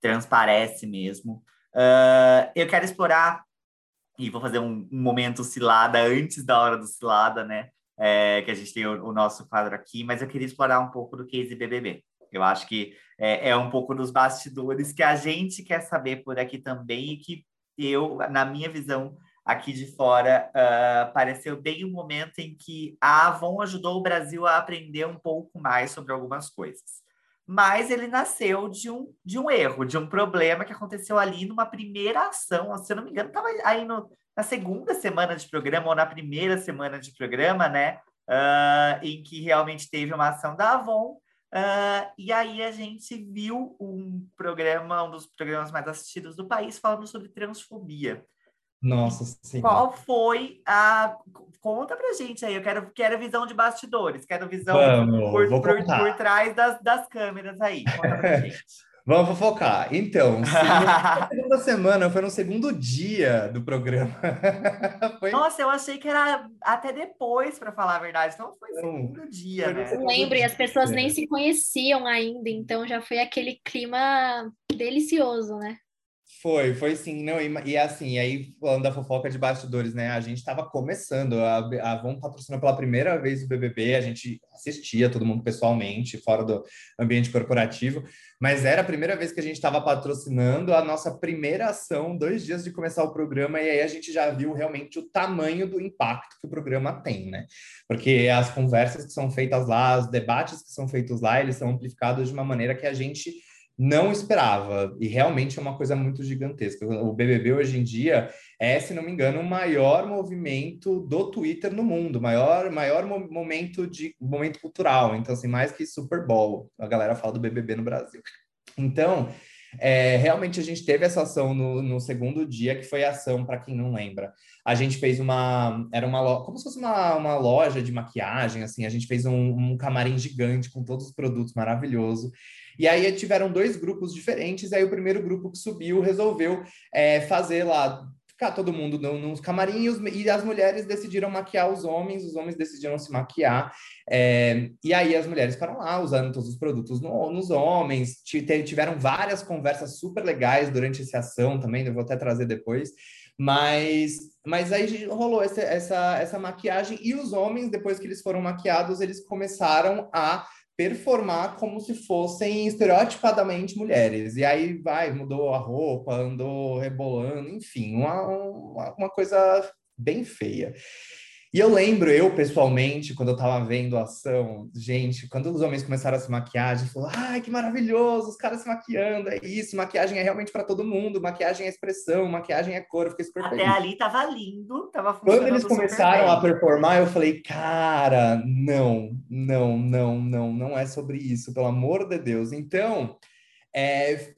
transparece mesmo. Uh, eu quero explorar, e vou fazer um, um, momento cilada antes da hora do cilada, né? É, que a gente tem o, o, nosso quadro aqui, mas eu queria explorar um pouco do case BBB. Eu acho que é, é um pouco dos bastidores que a gente quer saber por aqui também e que eu, na minha visão, aqui de fora, uh, pareceu bem o um momento em que a Avon ajudou o Brasil a aprender um pouco mais sobre algumas coisas. Mas ele nasceu de um, de um erro, de um problema que aconteceu ali numa primeira ação. Se eu não me engano, estava aí no, na segunda semana de programa ou na primeira semana de programa, né? Uh, em que realmente teve uma ação da Avon. Uh, e aí a gente viu um programa, um dos programas mais assistidos do país, falando sobre transfobia. Nossa, sim. Qual foi a. Conta pra gente aí, eu quero, quero visão de bastidores, quero visão Vamos, por, por, por, trás das, das câmeras aí. Conta pra gente. Vamos focar. Então, na segunda semana foi no segundo dia do programa. foi... Nossa, eu achei que era até depois, para falar a verdade. Então foi no segundo dia, né? Eu lembro, e as pessoas nem se conheciam ainda, então já foi aquele clima delicioso, né? Foi, foi sim, não, e, e assim, aí falando da fofoca de bastidores, né, a gente estava começando, a, a patrocinou pela primeira vez o BBB, a gente assistia todo mundo pessoalmente, fora do ambiente corporativo, mas era a primeira vez que a gente estava patrocinando a nossa primeira ação, dois dias de começar o programa, e aí a gente já viu realmente o tamanho do impacto que o programa tem, né, porque as conversas que são feitas lá, os debates que são feitos lá, eles são amplificados de uma maneira que a gente não esperava, e realmente é uma coisa muito gigantesca. O BBB hoje em dia é, se não me engano, o maior movimento do Twitter no mundo, maior maior momento de momento cultural, então assim, mais que Super Bowl, a galera fala do BBB no Brasil. Então, é, realmente a gente teve essa ação no, no segundo dia, que foi a ação, para quem não lembra. A gente fez uma. Era uma como se fosse uma, uma loja de maquiagem, assim. A gente fez um, um camarim gigante com todos os produtos maravilhoso. E aí tiveram dois grupos diferentes. Aí o primeiro grupo que subiu resolveu é, fazer lá ficar todo mundo nos camarinhos e as mulheres decidiram maquiar os homens, os homens decidiram se maquiar. É, e aí as mulheres ficaram lá usando todos os produtos no, nos homens, tiveram várias conversas super legais durante essa ação também, eu vou até trazer depois. Mas, mas aí rolou essa, essa, essa maquiagem e os homens, depois que eles foram maquiados, eles começaram a performar como se fossem estereotipadamente mulheres. E aí vai, mudou a roupa, andou rebolando, enfim, uma, uma, uma coisa bem feia. E eu lembro, eu pessoalmente, quando eu tava vendo a ação, gente, quando os homens começaram a se maquiagem, falou: ai, que maravilhoso, os caras se maquiando, é isso, maquiagem é realmente para todo mundo, maquiagem é expressão, maquiagem é cor, eu fiquei super Até feliz. ali tava lindo, tava Quando eles começaram a performar, eu falei: cara, não, não, não, não, não é sobre isso, pelo amor de Deus. Então, é,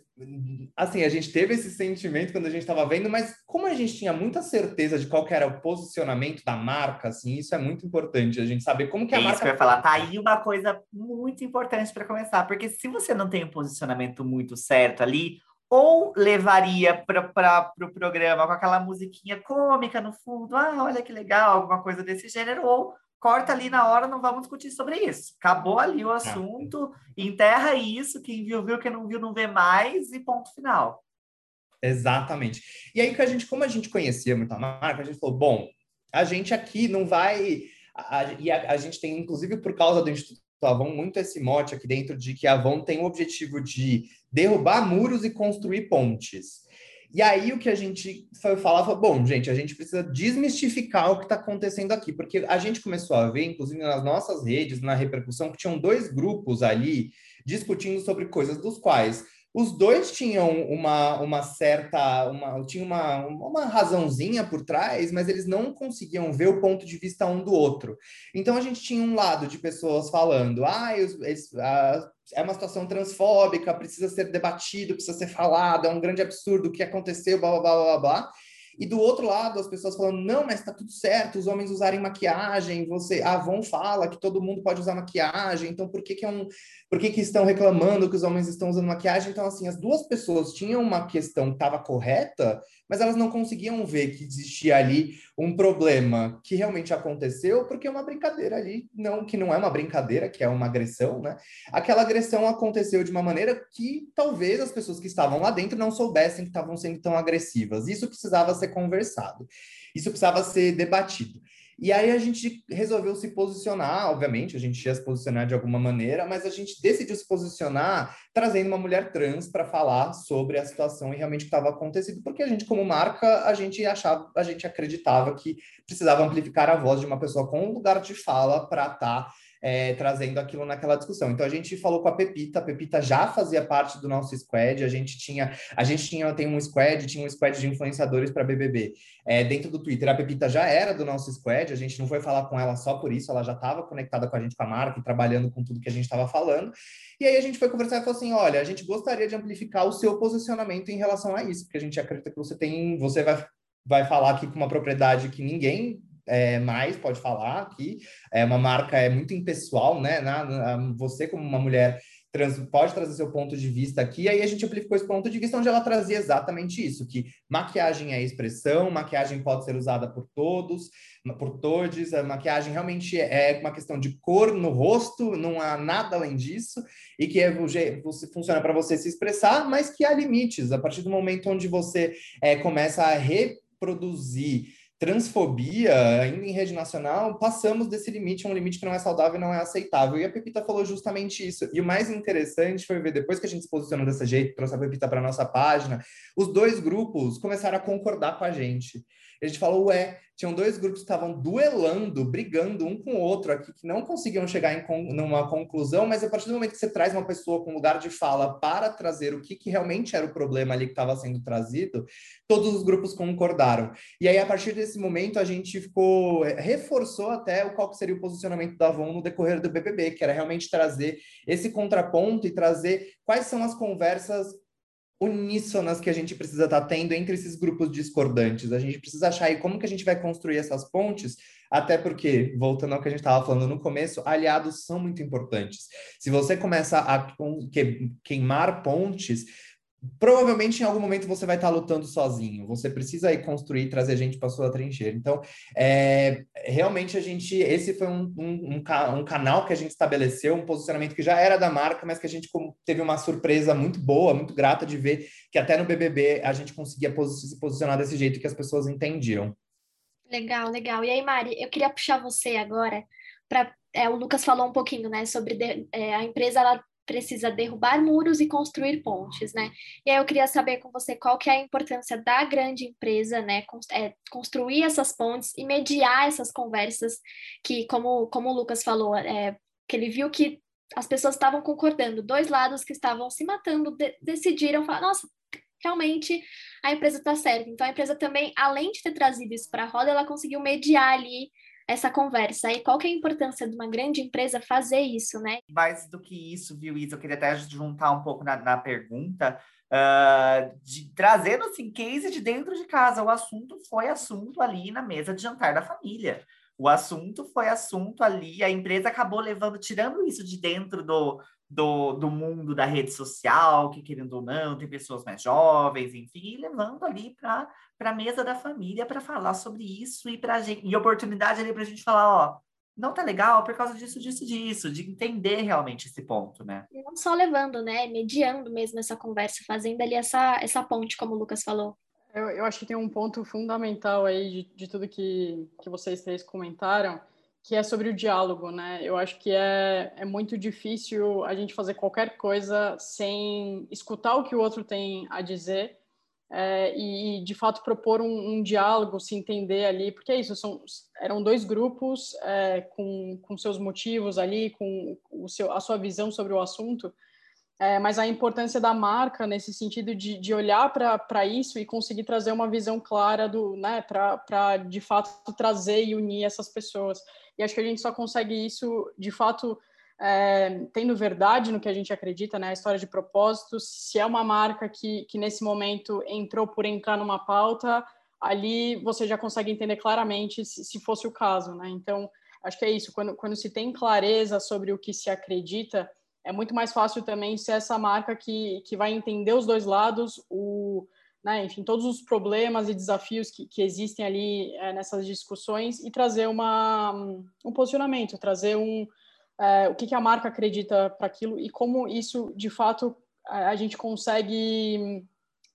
assim, a gente teve esse sentimento quando a gente estava vendo, mas como a gente tinha muita certeza de qual era o posicionamento da marca, assim, isso é muito importante, a gente saber como que a é marca... Isso que eu ia falar, tá aí uma coisa muito importante para começar, porque se você não tem um posicionamento muito certo ali, ou levaria para o pro programa com aquela musiquinha cômica no fundo, ah, olha que legal, alguma coisa desse gênero, ou corta ali na hora, não vamos discutir sobre isso. Acabou ali o assunto, enterra isso, quem viu, viu, quem não viu, não vê mais, e ponto final. Exatamente. E aí que a gente, como a gente conhecia muito a marca, a gente falou, bom, a gente aqui não vai. A, a, e a, a gente tem, inclusive, por causa do Instituto Avon, muito esse mote aqui dentro de que a Avon tem o objetivo de derrubar muros e construir pontes. E aí o que a gente foi falar foi, bom, gente, a gente precisa desmistificar o que está acontecendo aqui, porque a gente começou a ver, inclusive nas nossas redes, na repercussão, que tinham dois grupos ali discutindo sobre coisas dos quais os dois tinham uma, uma certa, uma, tinha uma, uma razãozinha por trás, mas eles não conseguiam ver o ponto de vista um do outro. Então a gente tinha um lado de pessoas falando, ah, eles, ah é uma situação transfóbica, precisa ser debatido, precisa ser falado, é um grande absurdo o que aconteceu, blá blá blá blá blá. E do outro lado, as pessoas falando, não, mas tá tudo certo, os homens usarem maquiagem, você, a Avon fala que todo mundo pode usar maquiagem, então por que que é um, por que que estão reclamando que os homens estão usando maquiagem? Então, assim, as duas pessoas tinham uma questão que estava correta, mas elas não conseguiam ver que existia ali um problema que realmente aconteceu, porque é uma brincadeira ali, não que não é uma brincadeira, que é uma agressão, né? Aquela agressão aconteceu de uma maneira que talvez as pessoas que estavam lá dentro não soubessem que estavam sendo tão agressivas. Isso precisava ser conversado. Isso precisava ser debatido. E aí a gente resolveu se posicionar, obviamente, a gente ia se posicionar de alguma maneira, mas a gente decidiu se posicionar trazendo uma mulher trans para falar sobre a situação e realmente o que estava acontecendo, porque a gente, como marca, a gente achava, a gente acreditava que precisava amplificar a voz de uma pessoa com um lugar de fala para estar tá é, trazendo aquilo naquela discussão. Então a gente falou com a Pepita, a Pepita já fazia parte do nosso squad, a gente tinha, a gente tinha, tem um squad, tinha um squad de influenciadores para BBB. É, dentro do Twitter, a Pepita já era do nosso squad, a gente não foi falar com ela só por isso, ela já estava conectada com a gente, com a marca, e trabalhando com tudo que a gente estava falando. E aí a gente foi conversar e falou assim: olha, a gente gostaria de amplificar o seu posicionamento em relação a isso, porque a gente acredita que você tem, você vai vai falar aqui com uma propriedade que ninguém é, mais pode falar aqui. É uma marca é muito impessoal, né? Na, você, como uma mulher trans, pode trazer seu ponto de vista aqui. E aí a gente amplificou esse ponto de vista onde ela trazia exatamente isso: que maquiagem é expressão, maquiagem pode ser usada por todos, por todos. A maquiagem realmente é uma questão de cor no rosto, não há nada além disso, e que é, você, funciona para você se expressar, mas que há limites. A partir do momento onde você é, começa a reproduzir transfobia, ainda em rede nacional, passamos desse limite, um limite que não é saudável e não é aceitável. E a Pepita falou justamente isso. E o mais interessante foi ver, depois que a gente se posicionou desse jeito, trouxe a Pepita para nossa página, os dois grupos começaram a concordar com a gente. A gente falou, ué, tinham dois grupos que estavam duelando, brigando um com o outro aqui, que não conseguiam chegar em numa conclusão, mas a partir do momento que você traz uma pessoa com lugar de fala para trazer o que, que realmente era o problema ali que estava sendo trazido, todos os grupos concordaram. E aí, a partir desse momento, a gente ficou, eh, reforçou até o qual seria o posicionamento da Avon no decorrer do BBB, que era realmente trazer esse contraponto e trazer quais são as conversas uníssonas que a gente precisa estar tá tendo entre esses grupos discordantes. A gente precisa achar aí como que a gente vai construir essas pontes, até porque, voltando ao que a gente estava falando no começo, aliados são muito importantes. Se você começa a queimar pontes, provavelmente em algum momento você vai estar lutando sozinho. Você precisa aí construir, trazer gente para sua trincheira. Então, é, realmente a gente, esse foi um, um, um, canal que a gente estabeleceu, um posicionamento que já era da marca, mas que a gente teve uma surpresa muito boa, muito grata de ver que até no BBB a gente conseguia se posicionar desse jeito que as pessoas entendiam. Legal, legal. E aí, Mari, eu queria puxar você agora para é, o Lucas falou um pouquinho, né, sobre de, é, a empresa ela precisa derrubar muros e construir pontes, né? E aí eu queria saber com você qual que é a importância da grande empresa, né? É, construir essas pontes e mediar essas conversas que, como, como o Lucas falou, é, que ele viu que as pessoas estavam concordando, dois lados que estavam se matando de, decidiram falar, nossa, realmente a empresa está certa. Então a empresa também, além de ter trazido isso para a roda, ela conseguiu mediar ali essa conversa. E qual que é a importância de uma grande empresa fazer isso, né? Mais do que isso, viu, Isa? Eu queria até juntar um pouco na, na pergunta. Uh, de, trazendo assim case de dentro de casa. O assunto foi assunto ali na mesa de jantar da família. O assunto foi assunto ali, a empresa acabou levando, tirando isso de dentro do, do, do mundo da rede social, que querendo ou não, tem pessoas mais jovens, enfim, e levando ali para a mesa da família para falar sobre isso e para gente, e oportunidade ali para a gente falar, ó, não tá legal por causa disso, disso, disso, de entender realmente esse ponto, né? E não só levando, né? Mediando mesmo essa conversa, fazendo ali essa, essa ponte, como o Lucas falou. Eu, eu acho que tem um ponto fundamental aí de, de tudo que, que vocês três comentaram, que é sobre o diálogo, né? Eu acho que é, é muito difícil a gente fazer qualquer coisa sem escutar o que o outro tem a dizer é, e, de fato, propor um, um, diálogo, se entender ali, porque é isso, são, eram dois grupos é, com, com seus motivos ali, com o seu, a sua visão sobre o assunto, é, mas a importância da marca nesse sentido de, de olhar para isso e conseguir trazer uma visão clara do, né, para de fato trazer e unir essas pessoas. E acho que a gente só consegue isso de fato é, tendo verdade no que a gente acredita, né, a história de propósitos. Se é uma marca que, que nesse momento entrou por entrar numa pauta, ali você já consegue entender claramente se, se fosse o caso, né? Então acho que é isso. Quando, quando se tem clareza sobre o que se acredita é muito mais fácil também ser essa marca que, que vai entender os dois lados, o, né, enfim, todos os problemas e desafios que, que existem ali é, nessas discussões e trazer uma, um posicionamento, trazer um, é, o que, que a marca acredita para aquilo e como isso, de fato, a, gente consegue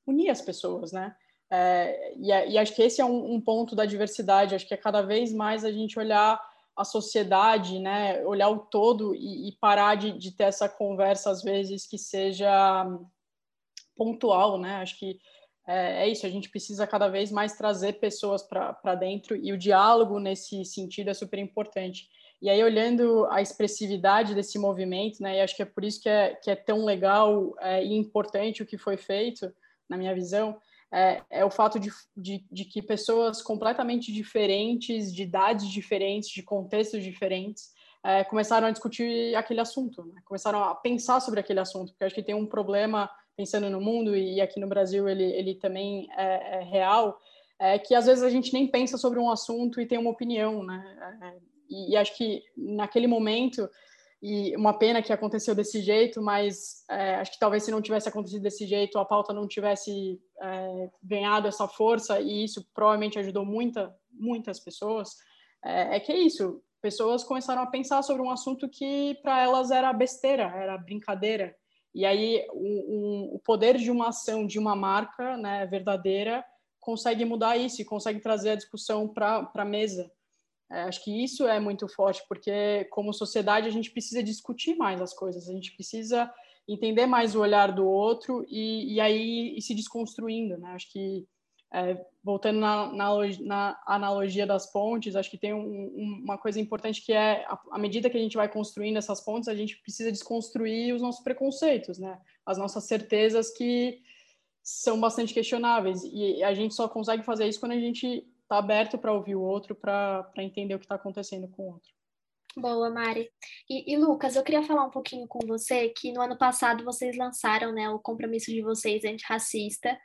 unir as pessoas, né? É, e, e, acho que esse é um, um ponto da diversidade, acho que é cada vez mais a gente olhar a sociedade, né, olhar o todo e, e parar de, de, ter essa conversa às vezes que seja pontual, né? Acho que é, é isso. A gente precisa cada vez mais trazer pessoas para dentro e o diálogo nesse sentido é super importante. E aí olhando a expressividade desse movimento, né? E acho que é por isso que é, que é tão legal é, e importante o que foi feito, na minha visão é, é o fato de, de, de, que pessoas completamente diferentes, de idades diferentes, de contextos diferentes, é, começaram a discutir aquele assunto, né? começaram a pensar sobre aquele assunto, porque acho que tem um problema, pensando no mundo, e aqui no Brasil ele, ele também é, é real, é que às vezes a gente nem pensa sobre um assunto e tem uma opinião, né? É, e, e acho que naquele momento e uma pena que aconteceu desse jeito, mas é, acho que talvez se não tivesse acontecido desse jeito, a pauta não tivesse é, ganhado essa força, e isso provavelmente ajudou muita, muitas pessoas. É, é que é isso, pessoas começaram a pensar sobre um assunto que para elas era besteira, era brincadeira. E aí o, o, o poder de uma ação de uma marca né, verdadeira consegue mudar isso e consegue trazer a discussão para a mesa. É, acho que isso é muito forte, porque como sociedade a gente precisa discutir mais as coisas, a gente precisa entender mais o olhar do outro e, e aí ir se desconstruindo, né? Acho que, é, voltando na, na, na, analogia das pontes, acho que tem um, uma coisa importante que é, à medida que a gente vai construindo essas pontes, a gente precisa desconstruir os nossos preconceitos, né? As nossas certezas que são bastante questionáveis e a gente só consegue fazer isso quando a gente está aberto para ouvir o outro, para entender o que está acontecendo com o outro. Boa, Mari. E, e, Lucas, eu queria falar um pouquinho com você que no ano passado vocês lançaram né, o compromisso de vocês antirracista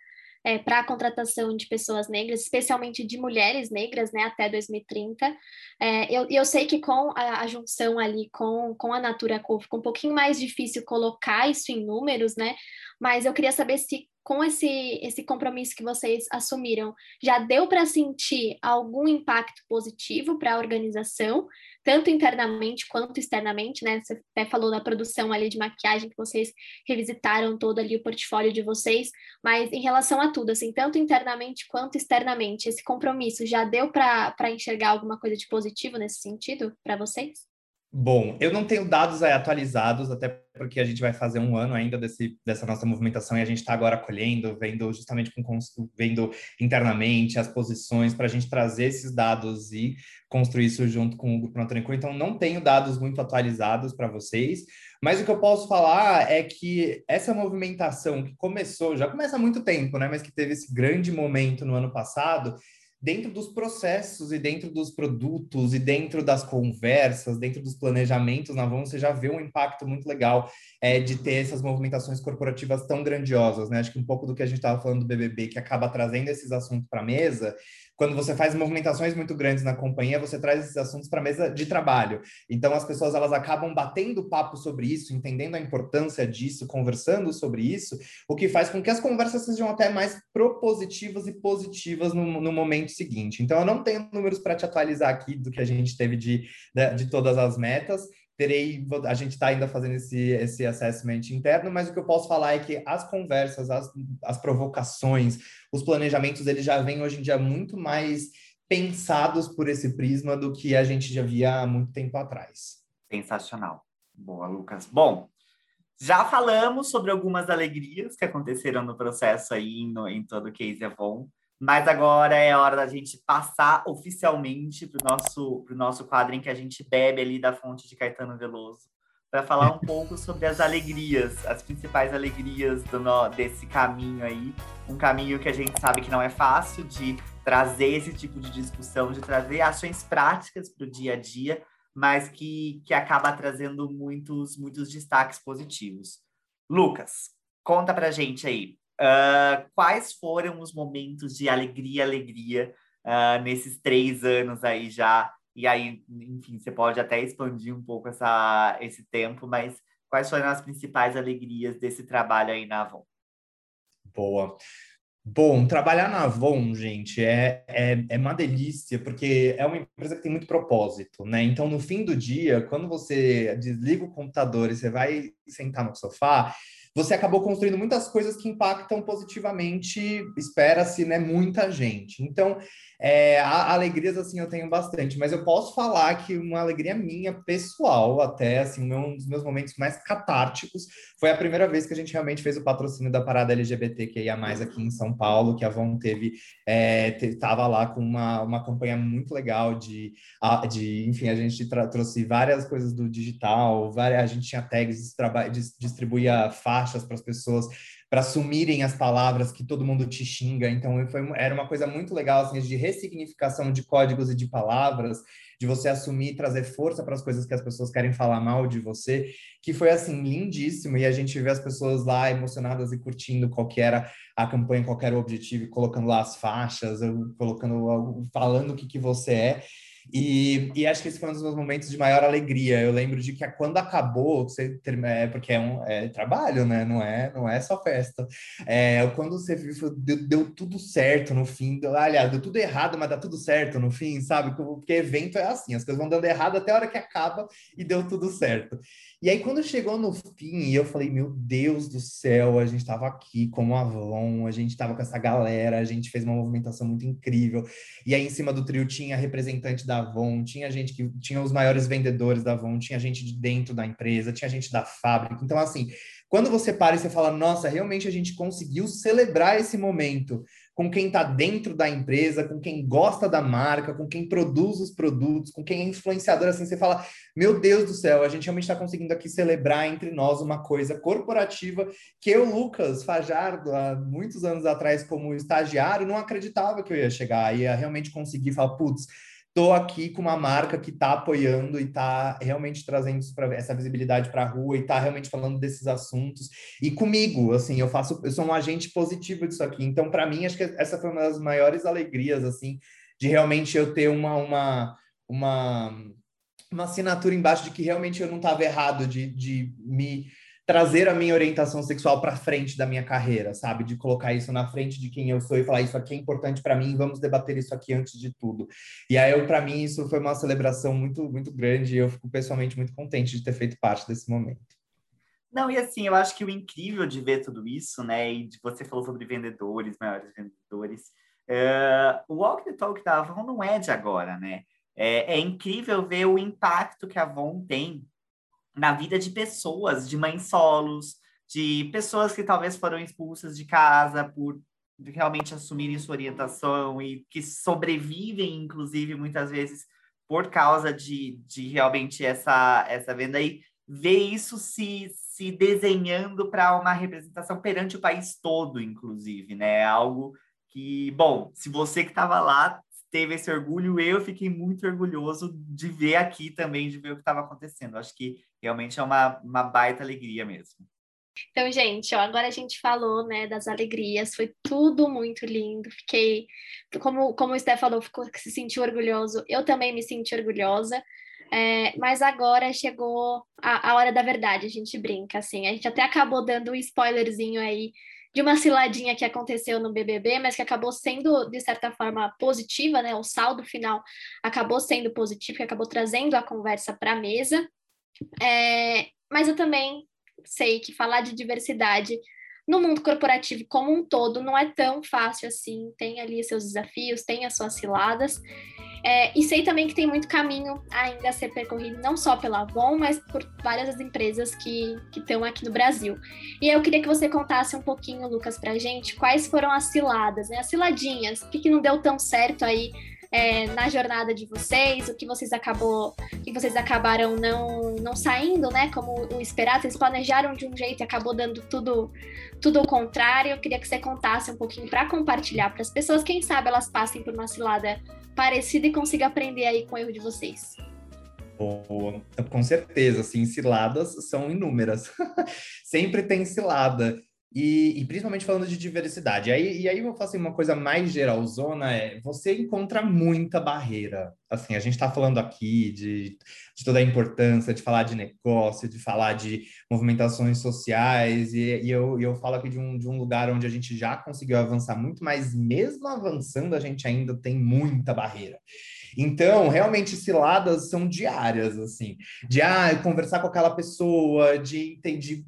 é, para a contratação de pessoas negras, especialmente de mulheres negras, né, até 2030. É, eu, eu sei que com a, a, junção ali com, com a Natura Co ficou um pouquinho mais difícil colocar isso em números, né? Mas eu queria saber se com esse, esse compromisso que vocês assumiram, já deu para sentir algum impacto positivo para a organização, tanto internamente quanto externamente, né? Você até falou da produção ali de maquiagem, que vocês revisitaram todo ali o portfólio de vocês, mas em relação a tudo, assim, tanto internamente quanto externamente, esse compromisso já deu para enxergar alguma coisa de positivo nesse sentido para vocês? Bom, eu não tenho dados atualizados, até porque a gente vai fazer um ano ainda desse, dessa nossa movimentação e a gente está agora colhendo, vendo justamente com, vendo internamente as posições para a gente trazer esses dados e construir isso junto com o Grupo Naturico. Então, não tenho dados muito atualizados para vocês, mas o que eu posso falar é que essa movimentação que começou, já começa há muito tempo, né? Mas que teve esse grande momento no ano passado, dentro dos processos e dentro dos produtos e dentro das conversas, dentro dos planejamentos na Avon, você já vê um impacto muito legal é, de ter essas movimentações corporativas tão grandiosas, né? Acho que um pouco do que a gente estava falando do BBB, que acaba trazendo esses assuntos para a mesa, quando você faz movimentações muito grandes na companhia, você traz esses assuntos para a mesa de trabalho. Então as pessoas elas acabam batendo papo sobre isso, entendendo a importância disso, conversando sobre isso, o que faz com que as conversas sejam até mais propositivas e positivas no, no momento seguinte. Então eu não tenho números para te atualizar aqui do que a gente teve de, de, de todas as metas, terei, a gente está ainda fazendo esse, esse assessment interno, mas o que eu posso falar é que as conversas, as, as provocações, os planejamentos, eles já vêm hoje em dia muito mais pensados por esse prisma do que a gente já via há muito tempo atrás. Sensacional. Boa, Lucas. Bom, já falamos sobre algumas alegrias que aconteceram no processo aí no, em todo o Case Avon. Mas agora é hora da gente passar oficialmente para o nosso, pro nosso quadro em que a gente bebe ali da fonte de Caetano Veloso, para falar um pouco sobre as alegrias, as principais alegrias do no, desse caminho aí. Um caminho que a gente sabe que não é fácil de trazer esse tipo de discussão, de trazer ações práticas para o dia a dia, mas que, que acaba trazendo muitos, muitos destaques positivos. Lucas, conta pra gente aí, Uh, quais foram os momentos de alegria, alegria uh, nesses três anos aí já? E aí, enfim, você pode até expandir um pouco essa, esse tempo, mas quais foram as principais alegrias desse trabalho aí na Avon? Boa. Bom, trabalhar na Avon, gente, é, é, é uma delícia, porque é uma empresa que tem muito propósito, né? Então, no fim do dia, quando você desliga o computador e você vai sentar no sofá, você acabou construindo muitas coisas que impactam positivamente, espera-se, né, muita gente. Então, é, alegrias, assim, eu tenho bastante, mas eu posso falar que uma alegria minha, pessoal, até, assim, um dos meus momentos mais catárticos, foi a primeira vez que a gente realmente fez o patrocínio da parada LGBTQIA+, aqui em São Paulo, que a Von teve, é, lá com uma, uma campanha muito legal de, de enfim, a gente trouxe várias coisas do digital, várias, a gente tinha tags, distribuía faixas para as pessoas para assumirem as palavras que todo mundo te xinga. Então, foi, era uma coisa muito legal, assim, de ressignificação de códigos e de palavras, de você assumir e trazer força para as coisas que as pessoas querem falar mal de você, que foi, assim, lindíssimo. E a gente vê as pessoas lá emocionadas e curtindo qual que era a campanha, qual era o objetivo, colocando lá as faixas, colocando, falando o que, que você é. E, e, acho que esse foi um dos meus momentos de maior alegria. Eu lembro de que quando acabou, você é porque é um é trabalho, né? Não é, não é só festa. É, quando você viu, deu, deu, tudo certo no fim. Aliás, deu tudo errado, mas dá tudo certo no fim, sabe? Porque evento é assim, as coisas vão dando errado até a hora que acaba e deu tudo certo. E aí, quando chegou no fim, eu falei, meu Deus do céu, a gente estava aqui como Avon, a gente estava com essa galera, a gente fez uma movimentação muito incrível. E aí, em cima do trio, tinha representante da Avon, tinha gente que tinha os maiores vendedores da Avon, tinha gente de dentro da empresa, tinha gente da fábrica. Então, assim, quando você para e você fala, nossa, realmente a gente conseguiu celebrar esse momento com quem está dentro da empresa, com quem gosta da marca, com quem produz os produtos, com quem é influenciador, assim, você fala, meu Deus do céu, a gente realmente está conseguindo aqui celebrar entre nós uma coisa corporativa que eu, Lucas Fajardo, há muitos anos atrás, como estagiário, não acreditava que eu ia chegar, ia realmente conseguir falar, putz, tô aqui com uma marca que está apoiando e está realmente trazendo pra, essa visibilidade para a rua e está realmente falando desses assuntos. E comigo, assim, eu faço, eu sou um agente positivo disso aqui. Então, para mim, acho que essa foi uma das maiores alegrias, assim, de realmente eu ter uma, uma, uma, uma assinatura embaixo de que realmente eu não estava errado de, de me trazer a minha orientação sexual para frente da minha carreira, sabe? De colocar isso na frente de quem eu sou e falar isso aqui é importante para mim, vamos debater isso aqui antes de tudo. E aí, para mim, isso foi uma celebração muito, muito grande e eu fico pessoalmente muito contente de ter feito parte desse momento. Não, e assim, eu acho que o incrível de ver tudo isso, né, e de, você falou sobre vendedores, maiores vendedores, uh, o Walk the Talk da Avon não é de agora, né? É, é incrível ver o impacto que a Avon tem na vida de pessoas, de mães solos, de pessoas que talvez foram expulsas de casa por realmente assumirem sua orientação e que sobrevivem, inclusive, muitas vezes por causa de, de realmente essa, essa venda e ver isso se, se desenhando para uma representação perante o país todo, inclusive, né? Algo que, bom, se você que estava lá teve esse orgulho, eu fiquei muito orgulhoso de ver aqui também, de ver o que estava acontecendo. Acho que realmente é uma, uma baita alegria mesmo. Então, gente, ó, agora a gente falou, né, das alegrias, foi tudo muito lindo. Fiquei, como, como o Sté falou, ficou, se sentiu orgulhoso. Eu também me senti orgulhosa. É, mas agora chegou a, a hora da verdade, a gente brinca, assim. A gente até acabou dando um spoilerzinho aí de uma ciladinha que aconteceu no BBB, mas que acabou sendo, de certa forma, positiva, né? O saldo final acabou sendo positivo, que acabou trazendo a conversa para a mesa. É, mas eu também sei que falar de diversidade no mundo corporativo como um todo não é tão fácil assim, tem ali seus desafios, tem as suas ciladas. É, e sei também que tem muito caminho ainda a ser percorrido, não só pela Avon, mas por várias das empresas que estão aqui no Brasil. E eu queria que você contasse um pouquinho, Lucas, para a gente, quais foram as ciladas, né? as ciladinhas, o que, que não deu tão certo aí é, na jornada de vocês, o que vocês acabou, que vocês acabaram não, não saindo, né? Como o esperado, vocês planejaram de um jeito e acabou dando tudo tudo o contrário. Eu queria que você contasse um pouquinho para compartilhar para as pessoas, quem sabe elas passem por uma cilada parecida e consigam aprender aí com o erro de vocês. Com certeza, assim, ciladas são inúmeras. Sempre tem cilada. E, e, principalmente falando de diversidade. Aí, e aí eu faço uma coisa mais geralzona, é você encontra muita barreira. Assim, a gente está falando aqui de, de, toda a importância de falar de negócio, de falar de movimentações sociais, e, e eu, eu falo aqui de um, de um lugar onde a gente já conseguiu avançar muito, mas mesmo avançando, a gente ainda tem muita barreira. Então, realmente, ciladas são diárias, assim, de ah, conversar com aquela pessoa, de, de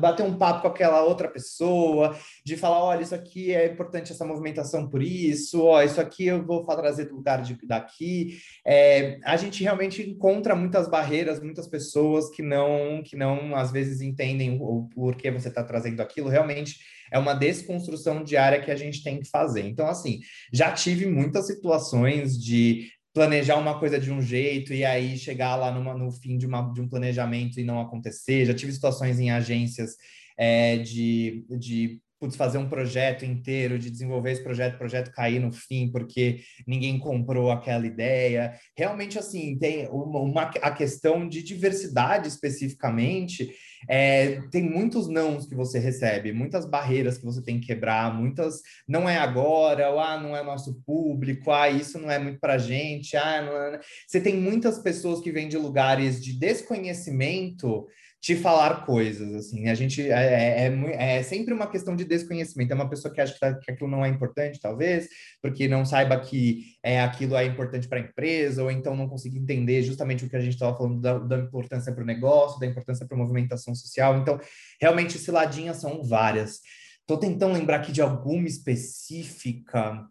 bater um papo com aquela outra pessoa, de falar, olha, isso aqui é importante essa movimentação por isso, ó, isso aqui eu vou trazer do lugar de, daqui. É, a gente realmente encontra muitas barreiras, muitas pessoas que não, que não às vezes entendem o porquê você está trazendo aquilo. Realmente é uma desconstrução diária que a gente tem que fazer. Então, assim, já tive muitas situações de planejar uma coisa de um jeito e aí chegar lá numa, no fim de, uma, de um planejamento e não acontecer. Já tive situações em agências é, de, de putz, fazer um projeto inteiro, de desenvolver esse projeto, projeto cair no fim porque ninguém comprou aquela ideia. Realmente, assim, tem uma, uma a questão de diversidade especificamente é, tem muitos nãos que você recebe, muitas barreiras que você tem que quebrar, muitas não é agora, ou, ah, não é nosso público, ah, isso não é muito para gente, ah, não é... você tem muitas pessoas que vêm de lugares de desconhecimento te falar coisas, assim, a gente é, é, é, é, sempre uma questão de desconhecimento, é uma pessoa que acha que, tá, que aquilo não é importante, talvez, porque não saiba que é, aquilo é importante para a empresa, ou então não consiga entender justamente o que a gente estava falando da, da importância para o negócio, da importância para a movimentação social, então, realmente, ciladinhas são várias. Estou tentando lembrar aqui de alguma específica,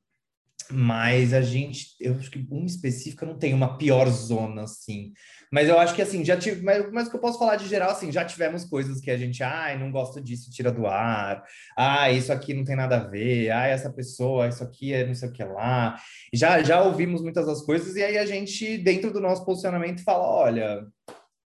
mas a gente, eu acho que uma específica não tem uma pior zona, assim. Mas eu acho que assim, já tive, mas, mas o que eu posso falar de geral, assim, já tivemos coisas que a gente, ai, não gosto disso, tira do ar, ah, isso aqui não tem nada a ver, ah, essa pessoa, isso aqui é não sei o que lá. Já, já ouvimos muitas das coisas, e aí a gente, dentro do nosso posicionamento, fala: olha,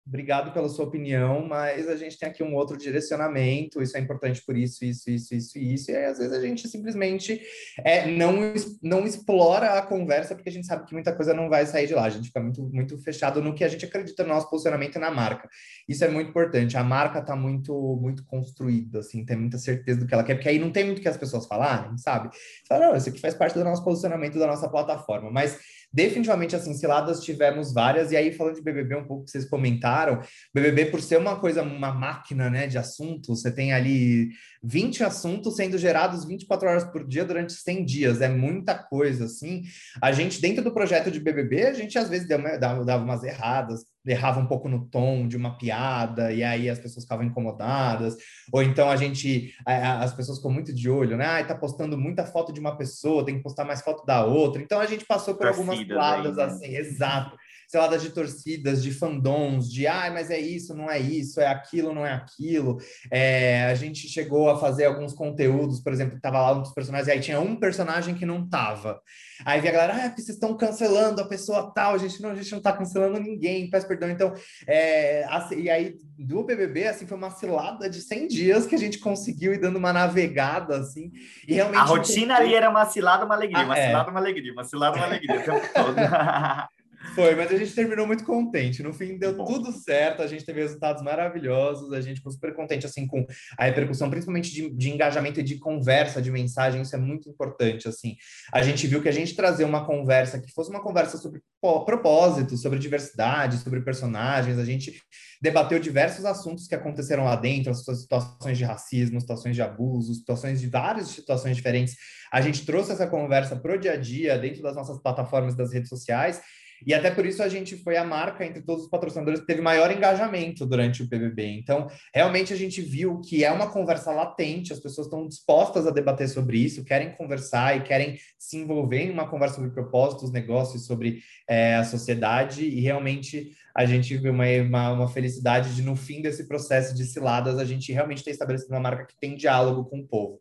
obrigado pela sua opinião, mas a gente tem aqui um outro direcionamento, isso é importante por isso, isso, isso, isso, isso, e aí, às vezes a gente simplesmente é, não, não explora a conversa, porque a gente sabe que muita coisa não vai sair de lá, a gente fica muito, muito fechado no que a gente acredita no nosso posicionamento e na marca. Isso é muito importante, a marca está muito, muito construída, assim, tem muita certeza do que ela quer, porque aí não tem muito o que as pessoas falarem, sabe? Fala, não, isso aqui faz parte do nosso posicionamento da nossa plataforma, mas Definitivamente, assim, ciladas tivemos várias, e aí falando de BBB um pouco que vocês comentaram, BBB por ser uma coisa, uma máquina, né, de assuntos, você tem ali 20 assuntos sendo gerados 24 horas por dia durante 100 dias, é muita coisa, assim. A gente, dentro do projeto de BBB, a gente às vezes dava, dava umas erradas, errava um pouco no tom de uma piada e aí as pessoas ficavam incomodadas, ou então a gente, as pessoas ficam muito de olho, né? Ah, tá postando muita foto de uma pessoa, tem que postar mais foto da outra. Então a gente passou por Torcidas algumas piadas né? assim, exato sei de torcidas, de fandoms, de ah, mas é isso, não é isso, é aquilo, não é aquilo. É, a gente chegou a fazer alguns conteúdos, por exemplo, tava lá um dos personagens, e aí tinha um personagem que não tava. Aí via a galera, ah, vocês estão cancelando a pessoa tal, a gente não, a gente não tá cancelando ninguém, peço perdão. Então, é, assim, e aí do BBB, assim, foi uma cilada de 100 dias que a gente conseguiu ir dando uma navegada, assim, e realmente... A rotina ali era uma cilada, uma alegria, uma ah, é. cilada, uma alegria, uma cilada, uma alegria o tempo todo. Foi, mas a gente terminou muito contente. No fim, deu Bom. tudo certo, a gente teve resultados maravilhosos, a gente ficou super contente, assim, com a repercussão, principalmente de, de engajamento e de conversa, de mensagem, isso é muito importante, assim. A gente viu que a gente trazer uma conversa que fosse uma conversa sobre propósito, sobre diversidade, sobre personagens, a gente debateu diversos assuntos que aconteceram lá dentro, as situações de racismo, situações de abuso, situações de várias situações diferentes. A gente trouxe essa conversa para o dia a dia, dentro das nossas plataformas das redes sociais, e até por isso a gente foi a marca entre todos os patrocinadores que teve maior engajamento durante o PBB. Então, realmente a gente viu que é uma conversa latente, as pessoas estão dispostas a debater sobre isso, querem conversar e querem se envolver em uma conversa sobre propósitos, negócios, sobre é, a sociedade. E realmente a gente viu uma, uma, uma, felicidade de, no fim desse processo de ciladas, a gente realmente ter estabelecido uma marca que tem diálogo com o povo.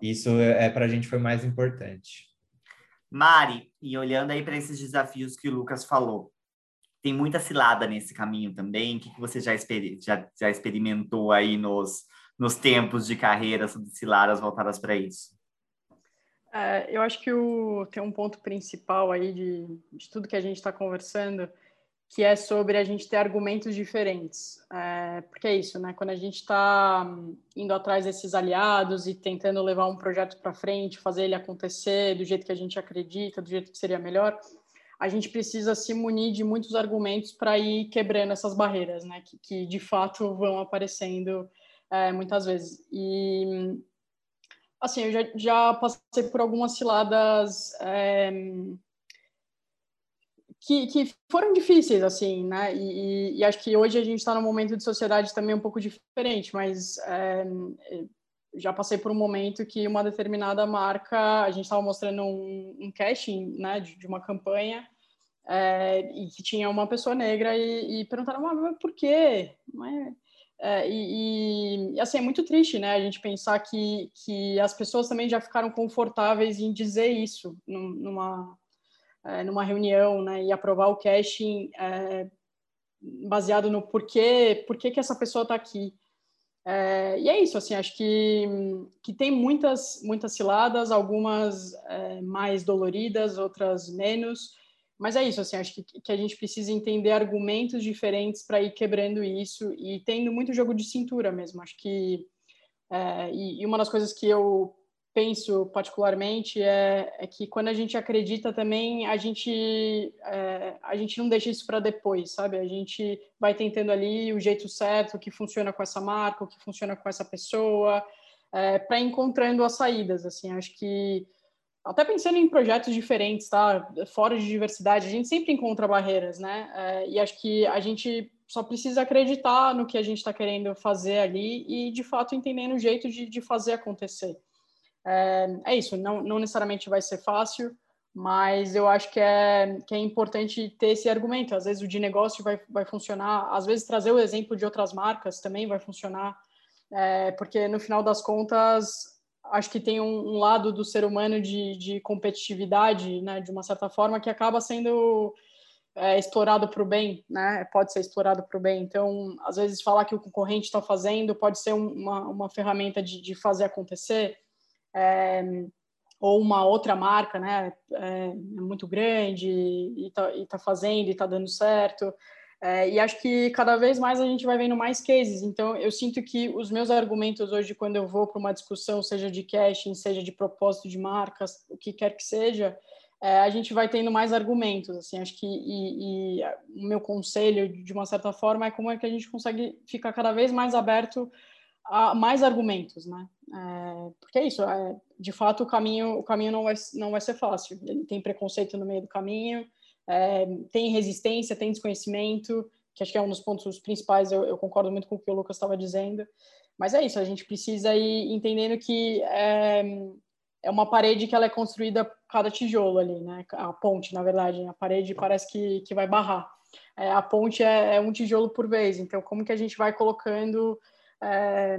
Isso é, para a gente foi mais importante. Mari, e olhando aí para esses desafios que o Lucas falou, tem muita cilada nesse caminho também. O que, você já, exper já, já experimentou aí nos, nos tempos de carreira sobre ciladas voltadas para isso? É, eu acho que o, tem um ponto principal aí de, de tudo que a gente está conversando, que é sobre a gente ter argumentos diferentes. É, porque é isso, né? Quando a gente está indo atrás desses aliados e tentando levar um projeto para frente, fazer ele acontecer do jeito que a gente acredita, do jeito que seria melhor, a gente precisa se munir de muitos argumentos para ir quebrando essas barreiras, né? Que, que de fato vão aparecendo é, muitas vezes. E assim, eu já, já passei por algumas ciladas. É, que, que foram difíceis, assim, né? E, e, acho que hoje a gente está num momento de sociedade também um pouco diferente, mas é, já passei por um momento que uma determinada marca, a gente estava mostrando um, um casting, né, de, de uma campanha, é, e que tinha uma pessoa negra e, e perguntaram, mas por quê? Mas, é, e, e, assim, é muito triste, né, a gente pensar que, que as pessoas também já ficaram confortáveis em dizer isso numa é, numa reunião, né, e aprovar o casting é, baseado no porquê, porquê que essa pessoa está aqui. É, e é isso, assim, acho que, que tem muitas, muitas ciladas, algumas é, mais doloridas, outras menos, mas é isso, assim, acho que, que a gente precisa entender argumentos diferentes para ir quebrando isso e tendo muito jogo de cintura mesmo. Acho que, é, e, e uma das coisas que eu penso particularmente é, é, que quando a gente acredita também a gente é, a gente não deixa isso para depois sabe? A gente vai tentando ali o jeito certo o que funciona com essa marca o que funciona com essa pessoa é, para encontrando as saídas assim. Acho que até pensando em projetos diferentes tá? Fora de diversidade a gente sempre encontra barreiras né? É, e acho que a gente só precisa acreditar no que a gente está querendo fazer ali e de fato entendendo o jeito de, de fazer acontecer é, é isso, não, não necessariamente vai ser fácil, mas eu acho que é, que é importante ter esse argumento. Às vezes o de negócio vai, vai funcionar, às vezes trazer o exemplo de outras marcas também vai funcionar, é, porque no final das contas, acho que tem um, um, lado do ser humano de, de competitividade, né, de uma certa forma, que acaba sendo é explorado para o bem, né? Pode ser explorado para o bem. Então, às vezes, falar que o concorrente está fazendo pode ser uma, uma ferramenta de, de fazer acontecer. É, ou uma outra marca, né? É, é muito grande e está tá fazendo e está dando certo. É, e acho que cada vez mais a gente vai vendo mais cases. Então, eu sinto que os meus argumentos hoje, quando eu vou para uma discussão, seja de caching, seja de propósito de marcas, o que quer que seja, é, a gente vai tendo mais argumentos, assim, acho que e, e, o meu conselho, de uma certa forma, é como é que a gente consegue ficar cada vez mais aberto mais argumentos, né? É, porque é isso, é, de fato o caminho, o caminho não vai, não vai ser fácil, ele tem preconceito no meio do caminho, é, tem resistência, tem desconhecimento, que acho que é um dos pontos principais, eu, eu concordo muito com o que o Lucas estava dizendo, mas é isso, a gente precisa ir entendendo que é, é uma parede que ela é construída cada tijolo ali, né? A ponte, na verdade, a parede parece que, que vai barrar. É, a ponte é, é, um tijolo por vez, então como que a gente vai colocando é,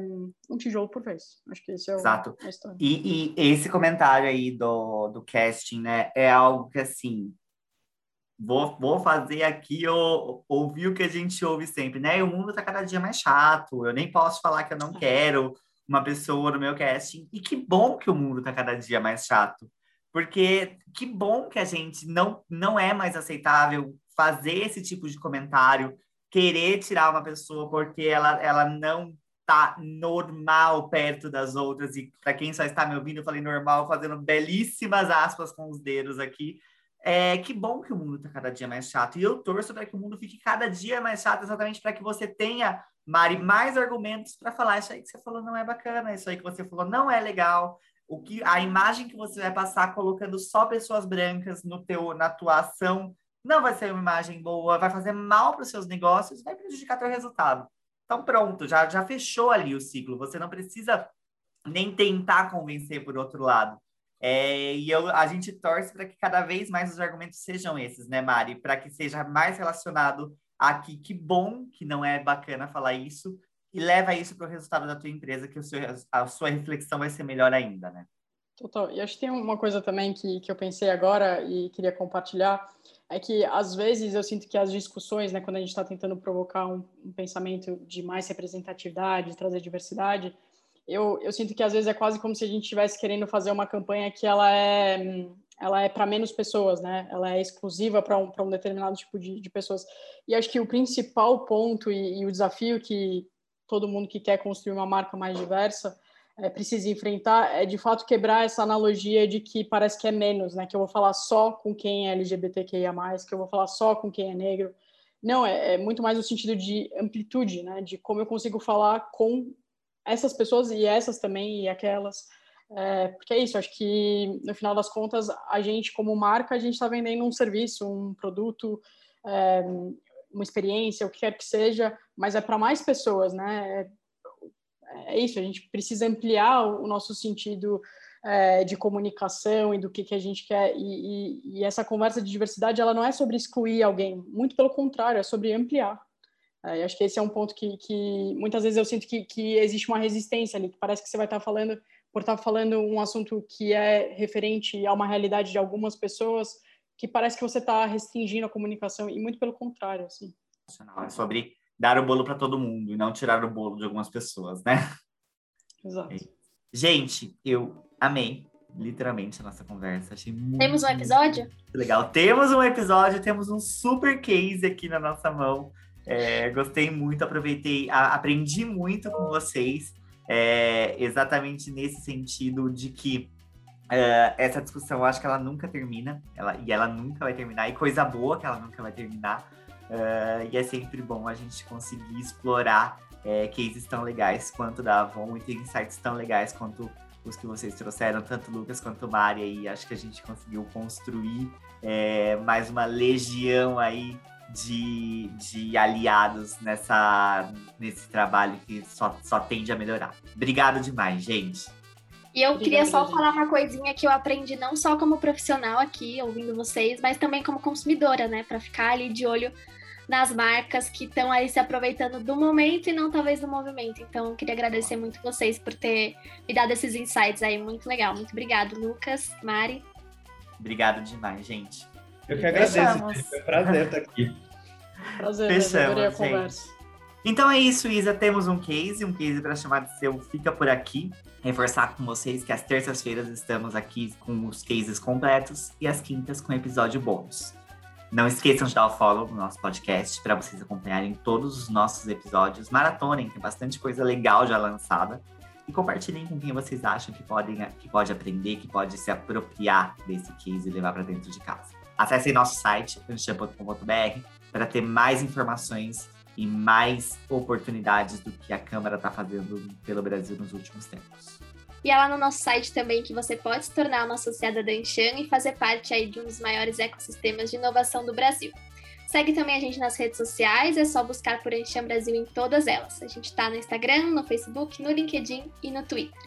um tijolo por vez? Acho que esse é o, Exato. E, e, esse comentário aí do, do casting, né, é algo que assim vou, vou fazer aqui eu, ouvir o que a gente ouve sempre, né? O mundo tá cada dia mais chato, eu nem posso falar que eu não quero uma pessoa no meu casting. E que bom que o mundo tá cada dia mais chato. Porque que bom que a gente não, não é mais aceitável fazer esse tipo de comentário, querer tirar uma pessoa porque ela, ela não tá normal perto das outras. E para quem só está me ouvindo, eu falei normal, fazendo belíssimas aspas com os dedos aqui. É, que bom que o mundo está cada dia mais chato. E eu torço para que o mundo fique cada dia mais chato, exatamente para que você tenha, Mari, mais argumentos para falar isso aí que você falou não é bacana, isso aí que você falou não é legal. O que a imagem que você vai passar colocando só pessoas brancas no teu na tua ação não vai ser uma imagem boa, vai fazer mal para os seus negócios, vai prejudicar teu resultado. Então pronto, já já fechou ali o ciclo. Você não precisa nem tentar convencer por outro lado. É, e eu, a gente torce para que cada vez mais os argumentos sejam esses, né, Mari? Para que seja mais relacionado a que, que bom que não é bacana falar isso, e leva isso para o resultado da tua empresa, que seu, a sua reflexão vai ser melhor ainda, né? Total. E acho que tem uma coisa também que, que eu pensei agora e queria compartilhar, é que às vezes eu sinto que as discussões, né, quando a gente está tentando provocar um, um pensamento de mais representatividade, de trazer diversidade, eu, eu sinto que às vezes é quase como se a gente estivesse querendo fazer uma campanha que ela é ela é para menos pessoas, né? Ela é exclusiva para um, um determinado tipo de, de, pessoas. E acho que o principal ponto e, e, o desafio que todo mundo que quer construir uma marca mais diversa é, precisa enfrentar é de fato quebrar essa analogia de que parece que é menos, né? Que eu vou falar só com quem é LGBTQIA+, que eu vou falar só com quem é negro. Não, é, é muito mais no sentido de amplitude, né? De como eu consigo falar com essas pessoas e essas também e aquelas. É, porque é isso, acho que no final das contas, a gente, como marca, a gente está vendendo um serviço, um produto, é, uma experiência, o que quer que seja, mas é para mais pessoas, né? É, isso, a gente precisa ampliar o nosso sentido é, de comunicação e do que, que a gente quer. E, e, e essa conversa de diversidade, ela não é sobre excluir alguém, muito pelo contrário, é sobre ampliar. É, acho que esse é um ponto que, que muitas vezes eu sinto que, que, existe uma resistência ali, que parece que você vai estar falando, por estar falando um assunto que é referente a uma realidade de algumas pessoas, que parece que você está restringindo a comunicação, e muito pelo contrário, assim. É sobre dar o bolo para todo mundo e não tirar o bolo de algumas pessoas, né? Exato. Gente, eu amei literalmente a nossa conversa. Achei muito. Temos um episódio? Legal. Temos um episódio, temos um super case aqui na nossa mão. É, gostei muito, aproveitei, a, aprendi muito com vocês, é, exatamente nesse sentido de que é, essa discussão, eu acho que ela nunca termina, ela, e ela nunca vai terminar, e coisa boa que ela nunca vai terminar. É, e é sempre bom a gente conseguir explorar é, cases tão legais quanto da Avon e ter insights tão legais quanto os que vocês trouxeram, tanto Lucas quanto Mari, e acho que a gente conseguiu construir é, mais uma legião aí de, de aliados nessa, nesse trabalho que só, só tende a melhorar. Obrigado demais, gente. E eu queria só falar uma coisinha que eu aprendi não só como profissional aqui, ouvindo vocês, mas também como consumidora, né? Para ficar ali de olho nas marcas que estão aí se aproveitando do momento e não talvez do movimento. Então, eu queria agradecer muito vocês por ter me dado esses insights aí, muito legal. Muito obrigado, Lucas, Mari. Obrigado demais, gente. Eu que agradeço. Foi um prazer estar aqui. Prazer, Fechamos, adorei a gente. conversa. Então é isso, Isa. Temos um case, um case para chamar de seu Fica Por Aqui. Reforçar com vocês que às terças-feiras estamos aqui com os cases completos e às quintas com episódio bônus. Não esqueçam de dar o follow no nosso podcast para vocês acompanharem todos os nossos episódios. Maratonem, tem bastante coisa legal já lançada. E compartilhem com quem vocês acham que, podem, que pode aprender, que pode se apropriar desse case e levar para dentro de casa. Acessem nosso site, anchan.com.br, para ter mais informações e mais oportunidades do que a Câmara está fazendo pelo Brasil nos últimos tempos. E é lá no nosso site também que você pode se tornar uma associada da Anshan e fazer parte aí de um dos maiores ecossistemas de inovação do Brasil. Segue também a gente nas redes sociais, é só buscar por Anshan Brasil em todas elas. A gente está no Instagram, no Facebook, no LinkedIn e no Twitter.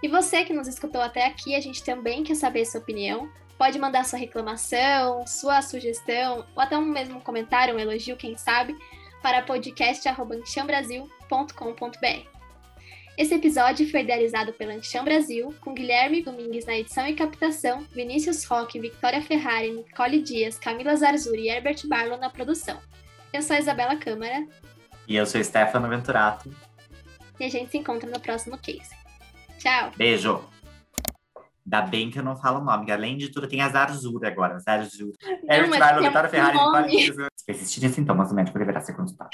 E você que nos escutou até aqui, a gente também quer saber sua opinião. Pode mandar sua reclamação, sua sugestão, ou até um mesmo comentário, um elogio, quem sabe, para podcast.anchambrasil.com.br. Esse episódio foi idealizado pela Anchan Brasil, com Guilherme Domingues na edição e captação, Vinícius Roque, Victoria Ferrari, Nicole Dias, Camila Zarzuri e Herbert Barlow na produção. Eu sou a Isabela Câmara E eu sou Stefano Venturato. e a gente se encontra no próximo case. Tchau! Beijo! Ainda bem que eu não falo o nome, que além de tudo tem a Zarzura agora. Zarzura. Não, Herbert Barlow, Vitória Ferrari. Nicole Dias. Se persistirem sintomas, o médico deverá ser consultado.